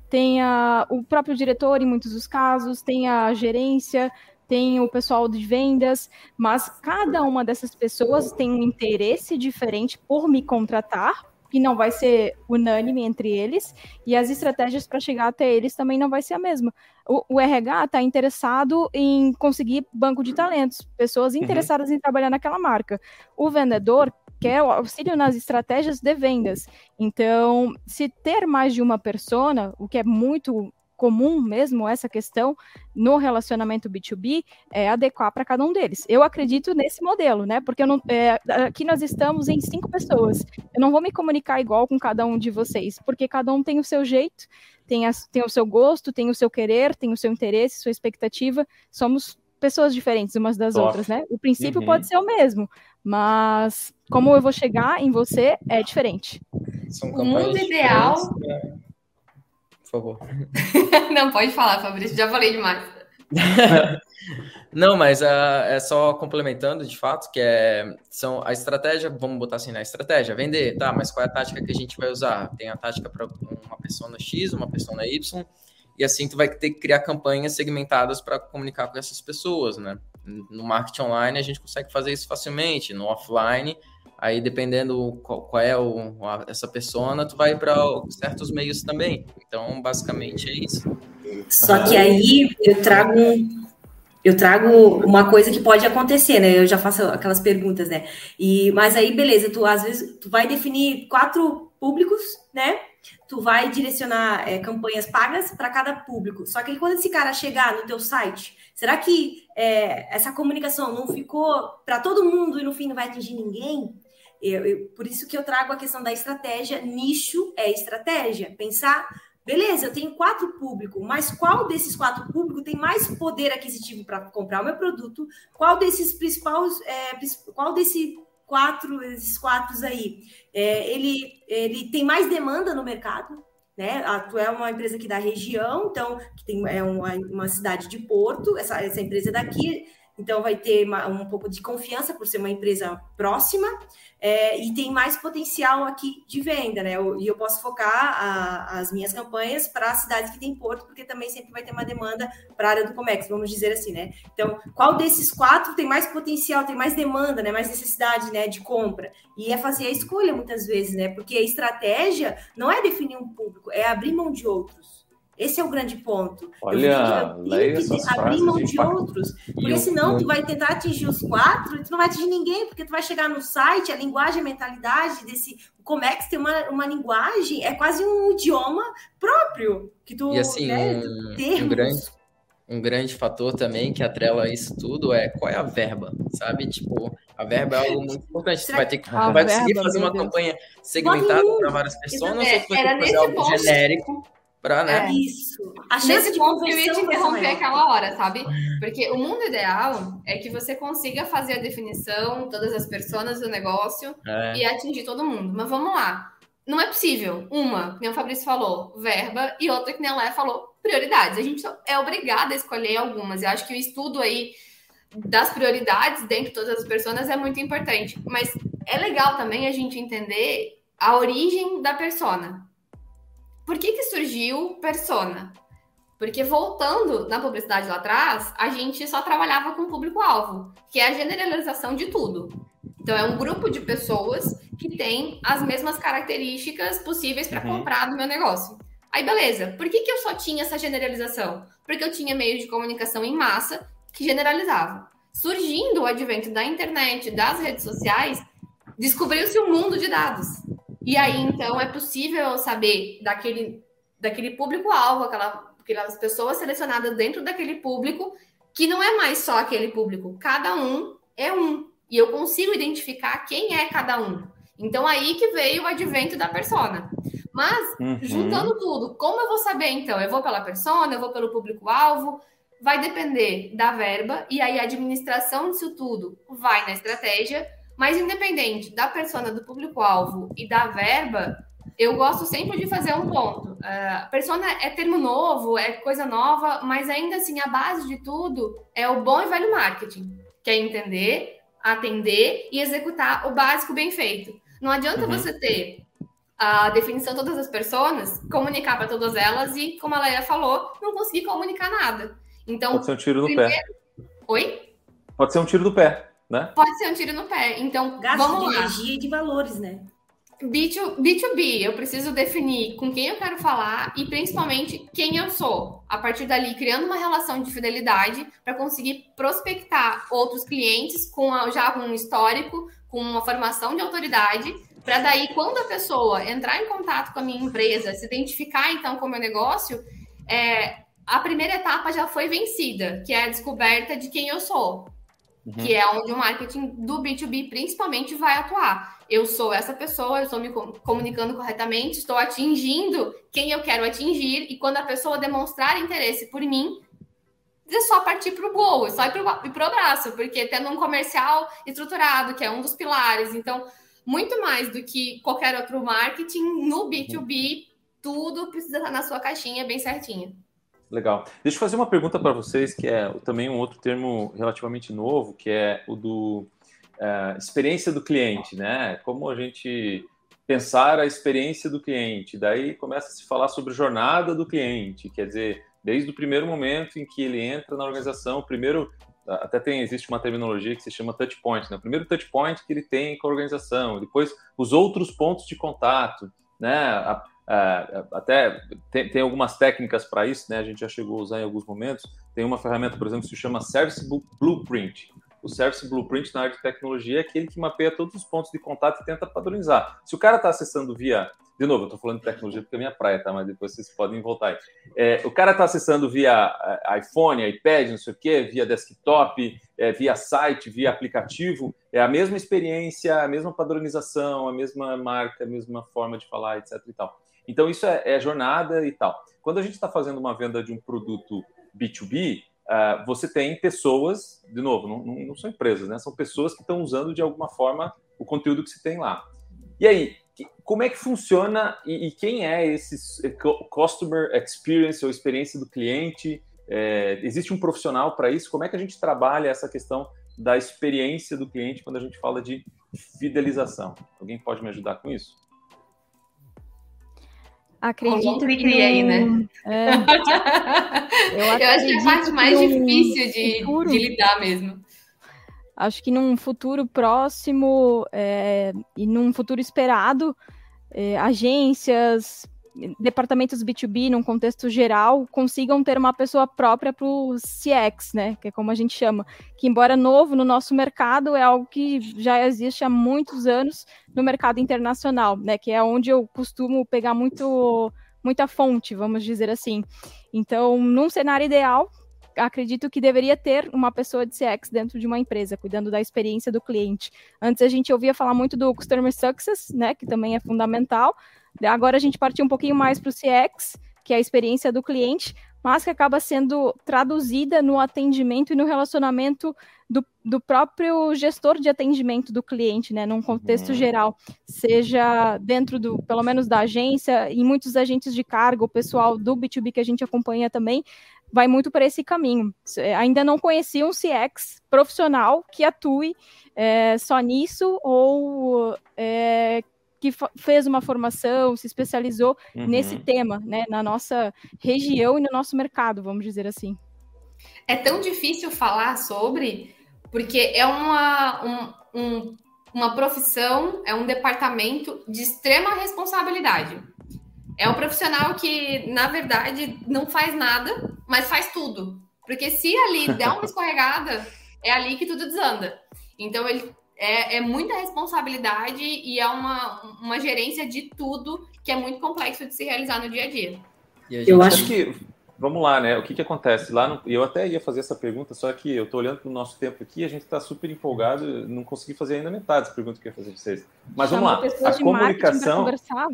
tem a, o próprio diretor, em muitos dos casos, tem a gerência, tem o pessoal de vendas, mas cada uma dessas pessoas tem um interesse diferente por me contratar, que não vai ser unânime entre eles, e as estratégias para chegar até eles também não vai ser a mesma. O, o RH está interessado em conseguir banco de talentos, pessoas uhum. interessadas uhum. em trabalhar naquela marca. O vendedor quer o auxílio nas estratégias de vendas. Então, se ter mais de uma persona, o que é muito comum mesmo essa questão no relacionamento B2B é adequar para cada um deles. Eu acredito nesse modelo, né? Porque não, é, aqui nós estamos em cinco pessoas. Eu não vou me comunicar igual com cada um de vocês, porque cada um tem o seu jeito, tem, a, tem o seu gosto, tem o seu querer, tem o seu interesse, sua expectativa. Somos pessoas diferentes umas das outras, né? O princípio uhum. pode ser o mesmo, mas como eu vou chegar em você é diferente. o mundo ideal. Né? Por favor. Não, pode falar, Fabrício, já falei demais. Não, mas uh, é só complementando de fato, que é são a estratégia, vamos botar assim na estratégia, vender, tá, mas qual é a tática que a gente vai usar? Tem a tática para uma pessoa X, uma pessoa Y, e assim tu vai ter que criar campanhas segmentadas para comunicar com essas pessoas, né? No marketing online a gente consegue fazer isso facilmente, no offline, aí dependendo qual, qual é o, essa persona, tu vai para certos meios também. Então, basicamente é isso. Só que aí eu trago eu trago uma coisa que pode acontecer, né? Eu já faço aquelas perguntas, né? E mas aí beleza, tu às vezes tu vai definir quatro públicos, né? tu vai direcionar é, campanhas pagas para cada público. Só que quando esse cara chegar no teu site, será que é, essa comunicação não ficou para todo mundo e no fim não vai atingir ninguém? Eu, eu, por isso que eu trago a questão da estratégia. Nicho é estratégia. Pensar, beleza, eu tenho quatro públicos, mas qual desses quatro públicos tem mais poder aquisitivo para comprar o meu produto? Qual desses principais, é, qual desse quatro, esses quatro aí, é, ele, ele tem mais demanda no mercado, né? A Tu é uma empresa aqui da região, então que tem é uma, uma cidade de Porto, essa, essa empresa daqui então vai ter uma, um pouco de confiança por ser uma empresa próxima é, e tem mais potencial aqui de venda, né? Eu, e eu posso focar a, as minhas campanhas para cidades que tem porto, porque também sempre vai ter uma demanda para a área do Comex, vamos dizer assim, né? Então, qual desses quatro tem mais potencial, tem mais demanda, né? Mais necessidade, né? De compra? E é fazer a escolha muitas vezes, né? Porque a estratégia não é definir um público, é abrir mão de outros Esse é o grande ponto. Olha, eu tenho que abrir mão de outros, porque senão tu vai tentar atingir os quatro e tu não vai atingir ninguém, porque tu vai chegar no site, a linguagem, a mentalidade desse o Comex tem uma, uma linguagem, é quase um idioma próprio que tu, e assim, né, um, um grande um grande fator também que atrela isso tudo é qual é a verba, sabe? Tipo, a verba é algo muito importante. Você vai ter que vai conseguir fazer uma campanha segmentada para várias pessoas, ou você vai ter que fazer algo ponto. genérico para, né? É isso. A chance nesse de ponto eu ia te interromper aquela hora, sabe? Porque o mundo ideal é que você consiga fazer a definição, todas as pessoas do negócio é. e atingir todo mundo. Mas vamos lá. Não é possível. Uma, que nem o Fabrício falou, verba, e outra que nem a Léa falou, prioridades. A gente é obrigada a escolher algumas. Eu acho que o estudo aí das prioridades dentro de todas as pessoas é muito importante. Mas é legal também a gente entender a origem da persona. Por que, que surgiu persona? Porque voltando na publicidade lá atrás, a gente só trabalhava com público-alvo, que é a generalização de tudo. Então, é um grupo de pessoas que tem as mesmas características possíveis para uhum. comprar no meu negócio. Aí, beleza. Por que, que eu só tinha essa generalização? Porque eu tinha meio de comunicação em massa que generalizava. Surgindo o advento da internet, das redes sociais, descobriu-se um mundo de dados. E aí, então, é possível saber daquele, daquele público-alvo, aquela, aquelas pessoas selecionadas dentro daquele público, que não é mais só aquele público. Cada um é um. E eu consigo identificar quem é cada um. Então, aí que veio o advento da persona. Mas, uhum. juntando tudo, como eu vou saber, então? Eu vou pela persona, eu vou pelo público-alvo? Vai depender da verba, e aí a administração disso tudo vai na estratégia, mas independente da persona, do público-alvo e da verba, eu gosto sempre de fazer um ponto. Uh, persona é termo novo, é coisa nova, mas ainda assim a base de tudo é o bom e velho marketing, que é entender, atender e executar o básico bem feito. Não adianta uhum. você ter a definição de todas as pessoas, comunicar para todas elas e, como a Leia falou, não conseguir comunicar nada. Então, pode ser um tiro no primeiro... pé. Oi? Pode ser um tiro no pé, né? Pode ser um tiro no pé. Então, Gasto vamos de lá. energia e de valores, né? B2, B2B, eu preciso definir com quem eu quero falar e principalmente quem eu sou. A partir dali, criando uma relação de fidelidade para conseguir prospectar outros clientes com já um histórico, com uma formação de autoridade para daí, quando a pessoa entrar em contato com a minha empresa, se identificar então com o meu negócio, é, a primeira etapa já foi vencida, que é a descoberta de quem eu sou. Uhum. Que é onde o marketing do B2B principalmente vai atuar. Eu sou essa pessoa, eu estou me comunicando corretamente, estou atingindo quem eu quero atingir, e quando a pessoa demonstrar interesse por mim, é só partir para o gol, é só ir para o abraço, porque tendo um comercial estruturado, que é um dos pilares, então muito mais do que qualquer outro marketing, no B2B, tudo precisa estar na sua caixinha bem certinha. Legal. Deixa eu fazer uma pergunta para vocês, que é também um outro termo relativamente novo, que é o do uh, experiência do cliente, né? Como a gente pensar a experiência do cliente. Daí começa a se falar sobre jornada do cliente, quer dizer, desde o primeiro momento em que ele entra na organização, primeiro até tem existe uma terminologia que se chama touch point, né? O primeiro touch point que ele tem com a organização, depois os outros pontos de contato, né? A, a, até tem, tem, algumas técnicas para isso, né? A gente já chegou a usar em alguns momentos. Tem uma ferramenta, por exemplo, que se chama Service Blueprint. O Service Blueprint na área de tecnologia é aquele que mapeia todos os pontos de contato e tenta padronizar. Se o cara está acessando via de novo, eu estou falando de tecnologia porque é minha praia, tá? Mas depois vocês podem voltar aí. É, o cara está acessando via é, iPhone, iPad, não sei o quê, via desktop, é, via site, via aplicativo. É a mesma experiência, a mesma padronização, a mesma marca, a mesma forma de falar, etc. E tal. Então, isso é, é jornada e tal. Quando a gente está fazendo uma venda de um produto B2B, uh, é, você tem pessoas, de novo, não, não, são empresas, né? São pessoas que estão usando de alguma forma o conteúdo que se tem lá. E aí, como é que funciona e, e, quem é esse customer experience ou experiência do cliente? É, existe um profissional para isso? Como é que a gente trabalha essa questão da experiência do cliente quando a gente fala de fidelização? Alguém pode me ajudar com isso? Acredito que criei, né? É, eu, eu acho que é a parte mais difícil de, de lidar mesmo acho que num futuro próximo é, e num futuro esperado, é, agências, departamentos B2B, num contexto geral, consigam ter uma pessoa própria para o CX, né? Que é como a gente chama. Que, embora novo no nosso mercado, é algo que já existe há muitos anos no mercado internacional, né? Que é onde eu costumo pegar muito, muita fonte, vamos dizer assim. Então, num cenário ideal, acredito que deveria ter uma pessoa de CX dentro de uma empresa, cuidando da experiência do cliente. Antes a gente ouvia falar muito do Customer Success, né, que também é fundamental. Agora a gente partiu um pouquinho mais para o CX, que é a experiência do cliente, mas que acaba sendo traduzida no atendimento e no relacionamento do, do próprio gestor de atendimento do cliente, né, num contexto uhum. geral, seja dentro do, pelo menos da agência, e muitos agentes de cargo, o pessoal do B2B que a gente acompanha também, vai muito para esse caminho. É, ainda não conheci um CX profissional que atue é, só nisso ou é, que fez uma formação, se especializou uhum. nesse tema, né, na nossa região e no nosso mercado, vamos dizer assim. É tão difícil falar sobre, porque é uma, um, um, uma profissão, é um departamento de extrema responsabilidade. É um profissional que, na verdade, não faz nada, mas faz tudo. Porque se ali der uma escorregada, é ali que tudo desanda. Então, ele é, é, muita responsabilidade e é uma, uma gerência de tudo que é muito complexo de se realizar no dia a dia. Eu acho que vamos lá, né? O que, que acontece? Lá no, eu até ia fazer essa pergunta, só que eu estou olhando para o nosso tempo aqui, a gente está super empolgado, não consegui fazer ainda metade das perguntas que eu ia fazer para vocês. Mas Chama vamos lá, a comunicação.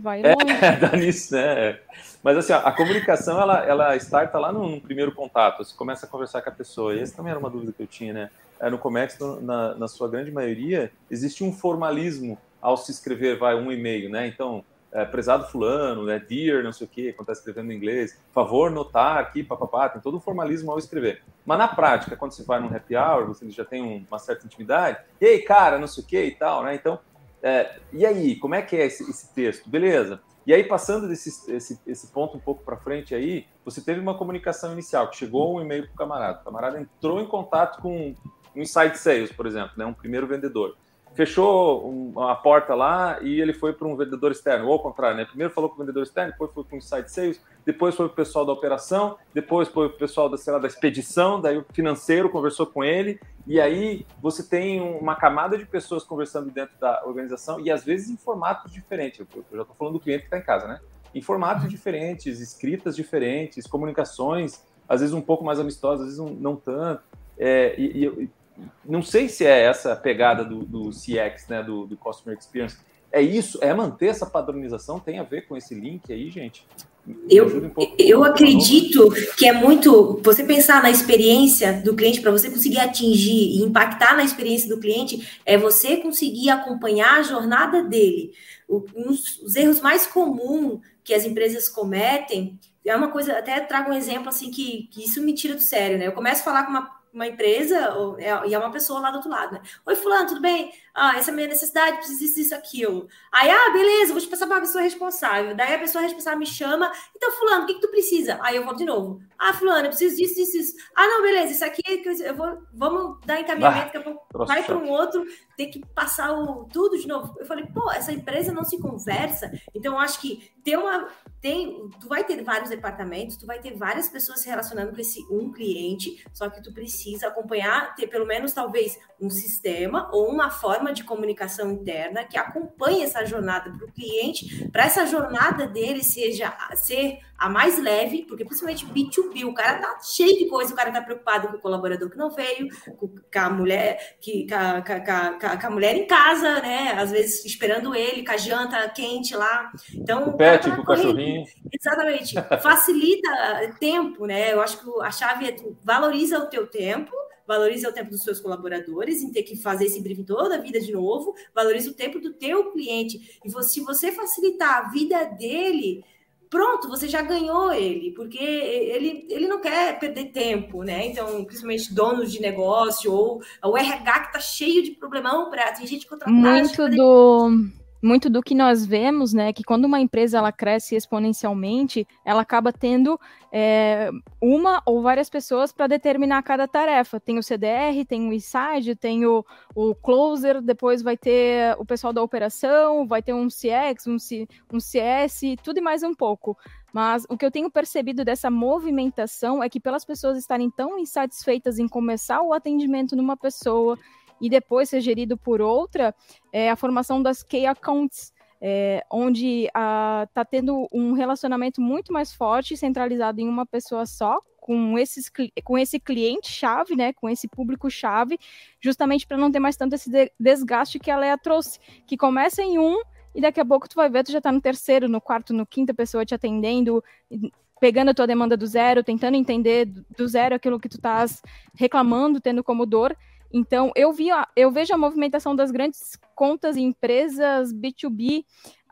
Vai é, dá nisso, né? Mas assim, a comunicação ela, ela starta lá no, no, primeiro contato, você começa a conversar com a pessoa. E essa também era uma dúvida que eu tinha, né? É, no comércio, na, na sua grande maioria, existe um formalismo ao se escrever, vai, um e-mail, né? Então, é, prezado fulano, né, dear, não sei o quê, quando está escrevendo em inglês, favor notar aqui, papapá, tem todo um formalismo ao escrever. Mas na prática, quando você vai num happy hour, você já tem um, uma certa intimidade, e aí, cara, não sei o quê e tal, né? Então, é, e aí, como é que é esse, esse texto? Beleza. E aí, passando desse esse, esse ponto um pouco para frente aí, você teve uma comunicação inicial, que chegou um e-mail para o camarada. O camarada entrou em contato com um inside sales, por exemplo, né, um primeiro vendedor fechou uma porta lá e ele foi para um vendedor externo, ou ao contrário, né? Primeiro falou com o vendedor externo, depois foi para o inside sales, depois foi para o pessoal da operação, depois foi para o pessoal da, lá, da expedição, daí o financeiro conversou com ele, e aí você tem uma camada de pessoas conversando dentro da organização e às vezes em formatos diferentes. Eu, já estou falando do cliente que está em casa, né? Em formatos diferentes, escritas diferentes, comunicações, às vezes um pouco mais amistosas, às vezes não, não tanto. É, e, e, não sei se é essa a pegada do, do CX, né, do, do Customer Experience. É isso? É manter essa padronização? Tem a ver com esse link aí, gente? Eu, um eu acredito que é muito você pensar na experiência do cliente para você conseguir atingir e impactar na experiência do cliente é você conseguir acompanhar a jornada dele. O, uns, os erros mais comuns que as empresas cometem é uma coisa, até trago um exemplo assim que, que isso me tira do sério, né? Eu começo a falar com uma uma empresa é, e é uma pessoa lá do outro lado, né? Oi, fulano, tudo bem? Ah, essa é a minha necessidade, precisa disso, isso, aquilo. Aí, ah, beleza, vou te passar para a pessoa responsável. Daí a pessoa responsável me chama. Então, fulano, o que, que tu precisa? Aí eu volto de novo. Ah, fulano, eu preciso disso, disso, isso. Ah, não, beleza, isso aqui eu vou, vamos dar encaminhamento, que eu vou, vai para um outro, tem que passar o, tudo de novo. Eu falei, pô, essa empresa não se conversa. Então, eu acho que ter uma tem, tu vai ter vários departamentos, tu vai ter várias pessoas se relacionando com esse um cliente, só que tu precisa acompanhar, ter pelo menos talvez um sistema ou uma forma de comunicação interna que acompanhe essa jornada para o cliente, para essa jornada dele seja ser a mais leve, porque principalmente B2B, o cara tá cheio de coisa, o cara tá preocupado com o colaborador que não veio, com, a mulher, que, com, a, com, a, com a mulher em casa, né? Às vezes esperando ele, com a janta quente lá. Então, o pet, tá com o cachorrinho. Exatamente. Facilita tempo, né? Eu acho que a chave é valoriza o teu tempo, valoriza o tempo dos seus colaboradores em ter que fazer esse briefing toda a vida de novo, valoriza o tempo do teu cliente. E você, se você facilitar a vida dele, pronto, você já ganhou ele, porque ele, ele não quer perder tempo, né? Então, principalmente donos de negócio ou o RH que tá cheio de problemão para tem gente contratada. Muito do muito do que nós vemos, né, que quando uma empresa ela cresce exponencialmente, ela acaba tendo é, uma ou várias pessoas para determinar cada tarefa. Tem o CDR, tem o inside, tem o, o closer, depois vai ter o pessoal da operação, vai ter um CX, um, C, um CS, tudo e mais um pouco. Mas o que eu tenho percebido dessa movimentação é que pelas pessoas estarem tão insatisfeitas em começar o atendimento numa pessoa e depois ser gerido por outra, é a formação das key accounts, é, onde está tendo um relacionamento muito mais forte, centralizado em uma pessoa só, com, esses, com esse cliente-chave, né, com esse público-chave, justamente para não ter mais tanto esse desgaste que a Lea trouxe, que começa em um e daqui a pouco tu vai ver, tu já está no terceiro, no quarto, no quinto pessoa te atendendo, pegando a tua demanda do zero, tentando entender do zero aquilo que tu estás reclamando, tendo como dor, então, eu, vi, eu vejo a movimentação das grandes contas e empresas B2B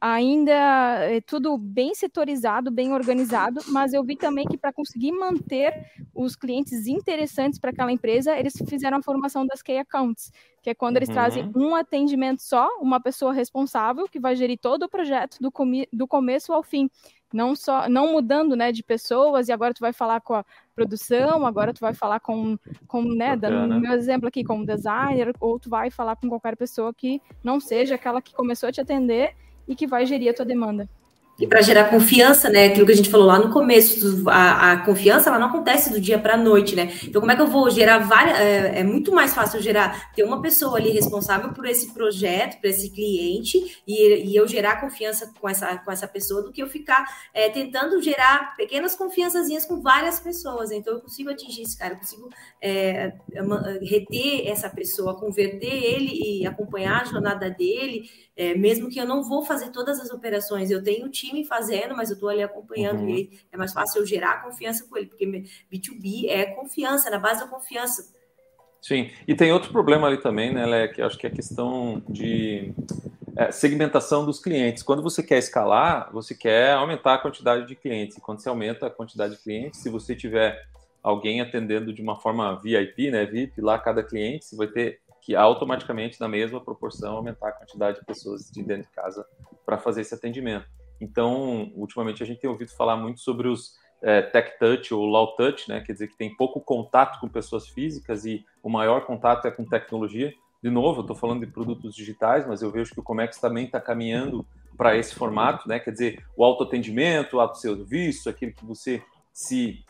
ainda é tudo bem setorizado, bem organizado, mas eu vi também que para conseguir manter os clientes interessantes para aquela empresa, eles fizeram a formação das key accounts, que é quando eles uhum. trazem um atendimento só, uma pessoa responsável que vai gerir todo o projeto do, do começo ao fim não só não mudando né de pessoas e agora tu vai falar com a produção agora tu vai falar com com né dando meu exemplo aqui com designer ou tu vai falar com qualquer pessoa que não seja aquela que começou a te atender e que vai gerir a tua demanda e para gerar confiança, né? Aquilo que a gente falou lá no começo, a, a confiança ela não acontece do dia para a noite, né? Então, como é que eu vou gerar várias. É, é, muito mais fácil gerar, ter uma pessoa ali responsável por esse projeto, por esse cliente, e, e eu gerar confiança com essa, com essa pessoa, do que eu ficar é, tentando gerar pequenas confiançazinhas com várias pessoas. Então, eu consigo atingir esse cara, eu consigo é, reter essa pessoa, converter ele e acompanhar a jornada dele, é, mesmo que eu não vou fazer todas as operações, eu tenho time fazendo, mas eu estou ali acompanhando uhum. e é mais fácil eu gerar confiança com ele, porque B2B é confiança, é na base da confiança. Sim, e tem outro problema ali também, né, Lé, que acho que é a questão de é, segmentação dos clientes. Quando você quer escalar, você quer aumentar a quantidade de clientes. E quando você aumenta a quantidade de clientes, se você tiver alguém atendendo de uma forma VIP, né, VIP, lá cada cliente, você vai ter que automaticamente, na mesma proporção, aumentar a quantidade de pessoas de dentro de casa para fazer esse atendimento. Então, ultimamente a gente tem ouvido falar muito sobre os é, tech touch ou low touch, né? Quer dizer que tem pouco contato com pessoas físicas e o maior contato é com tecnologia. De novo, eu estou falando de produtos digitais, mas eu vejo que o Comex também está caminhando para esse formato, né? Quer dizer, o autoatendimento, o autosserviço, aquele que você se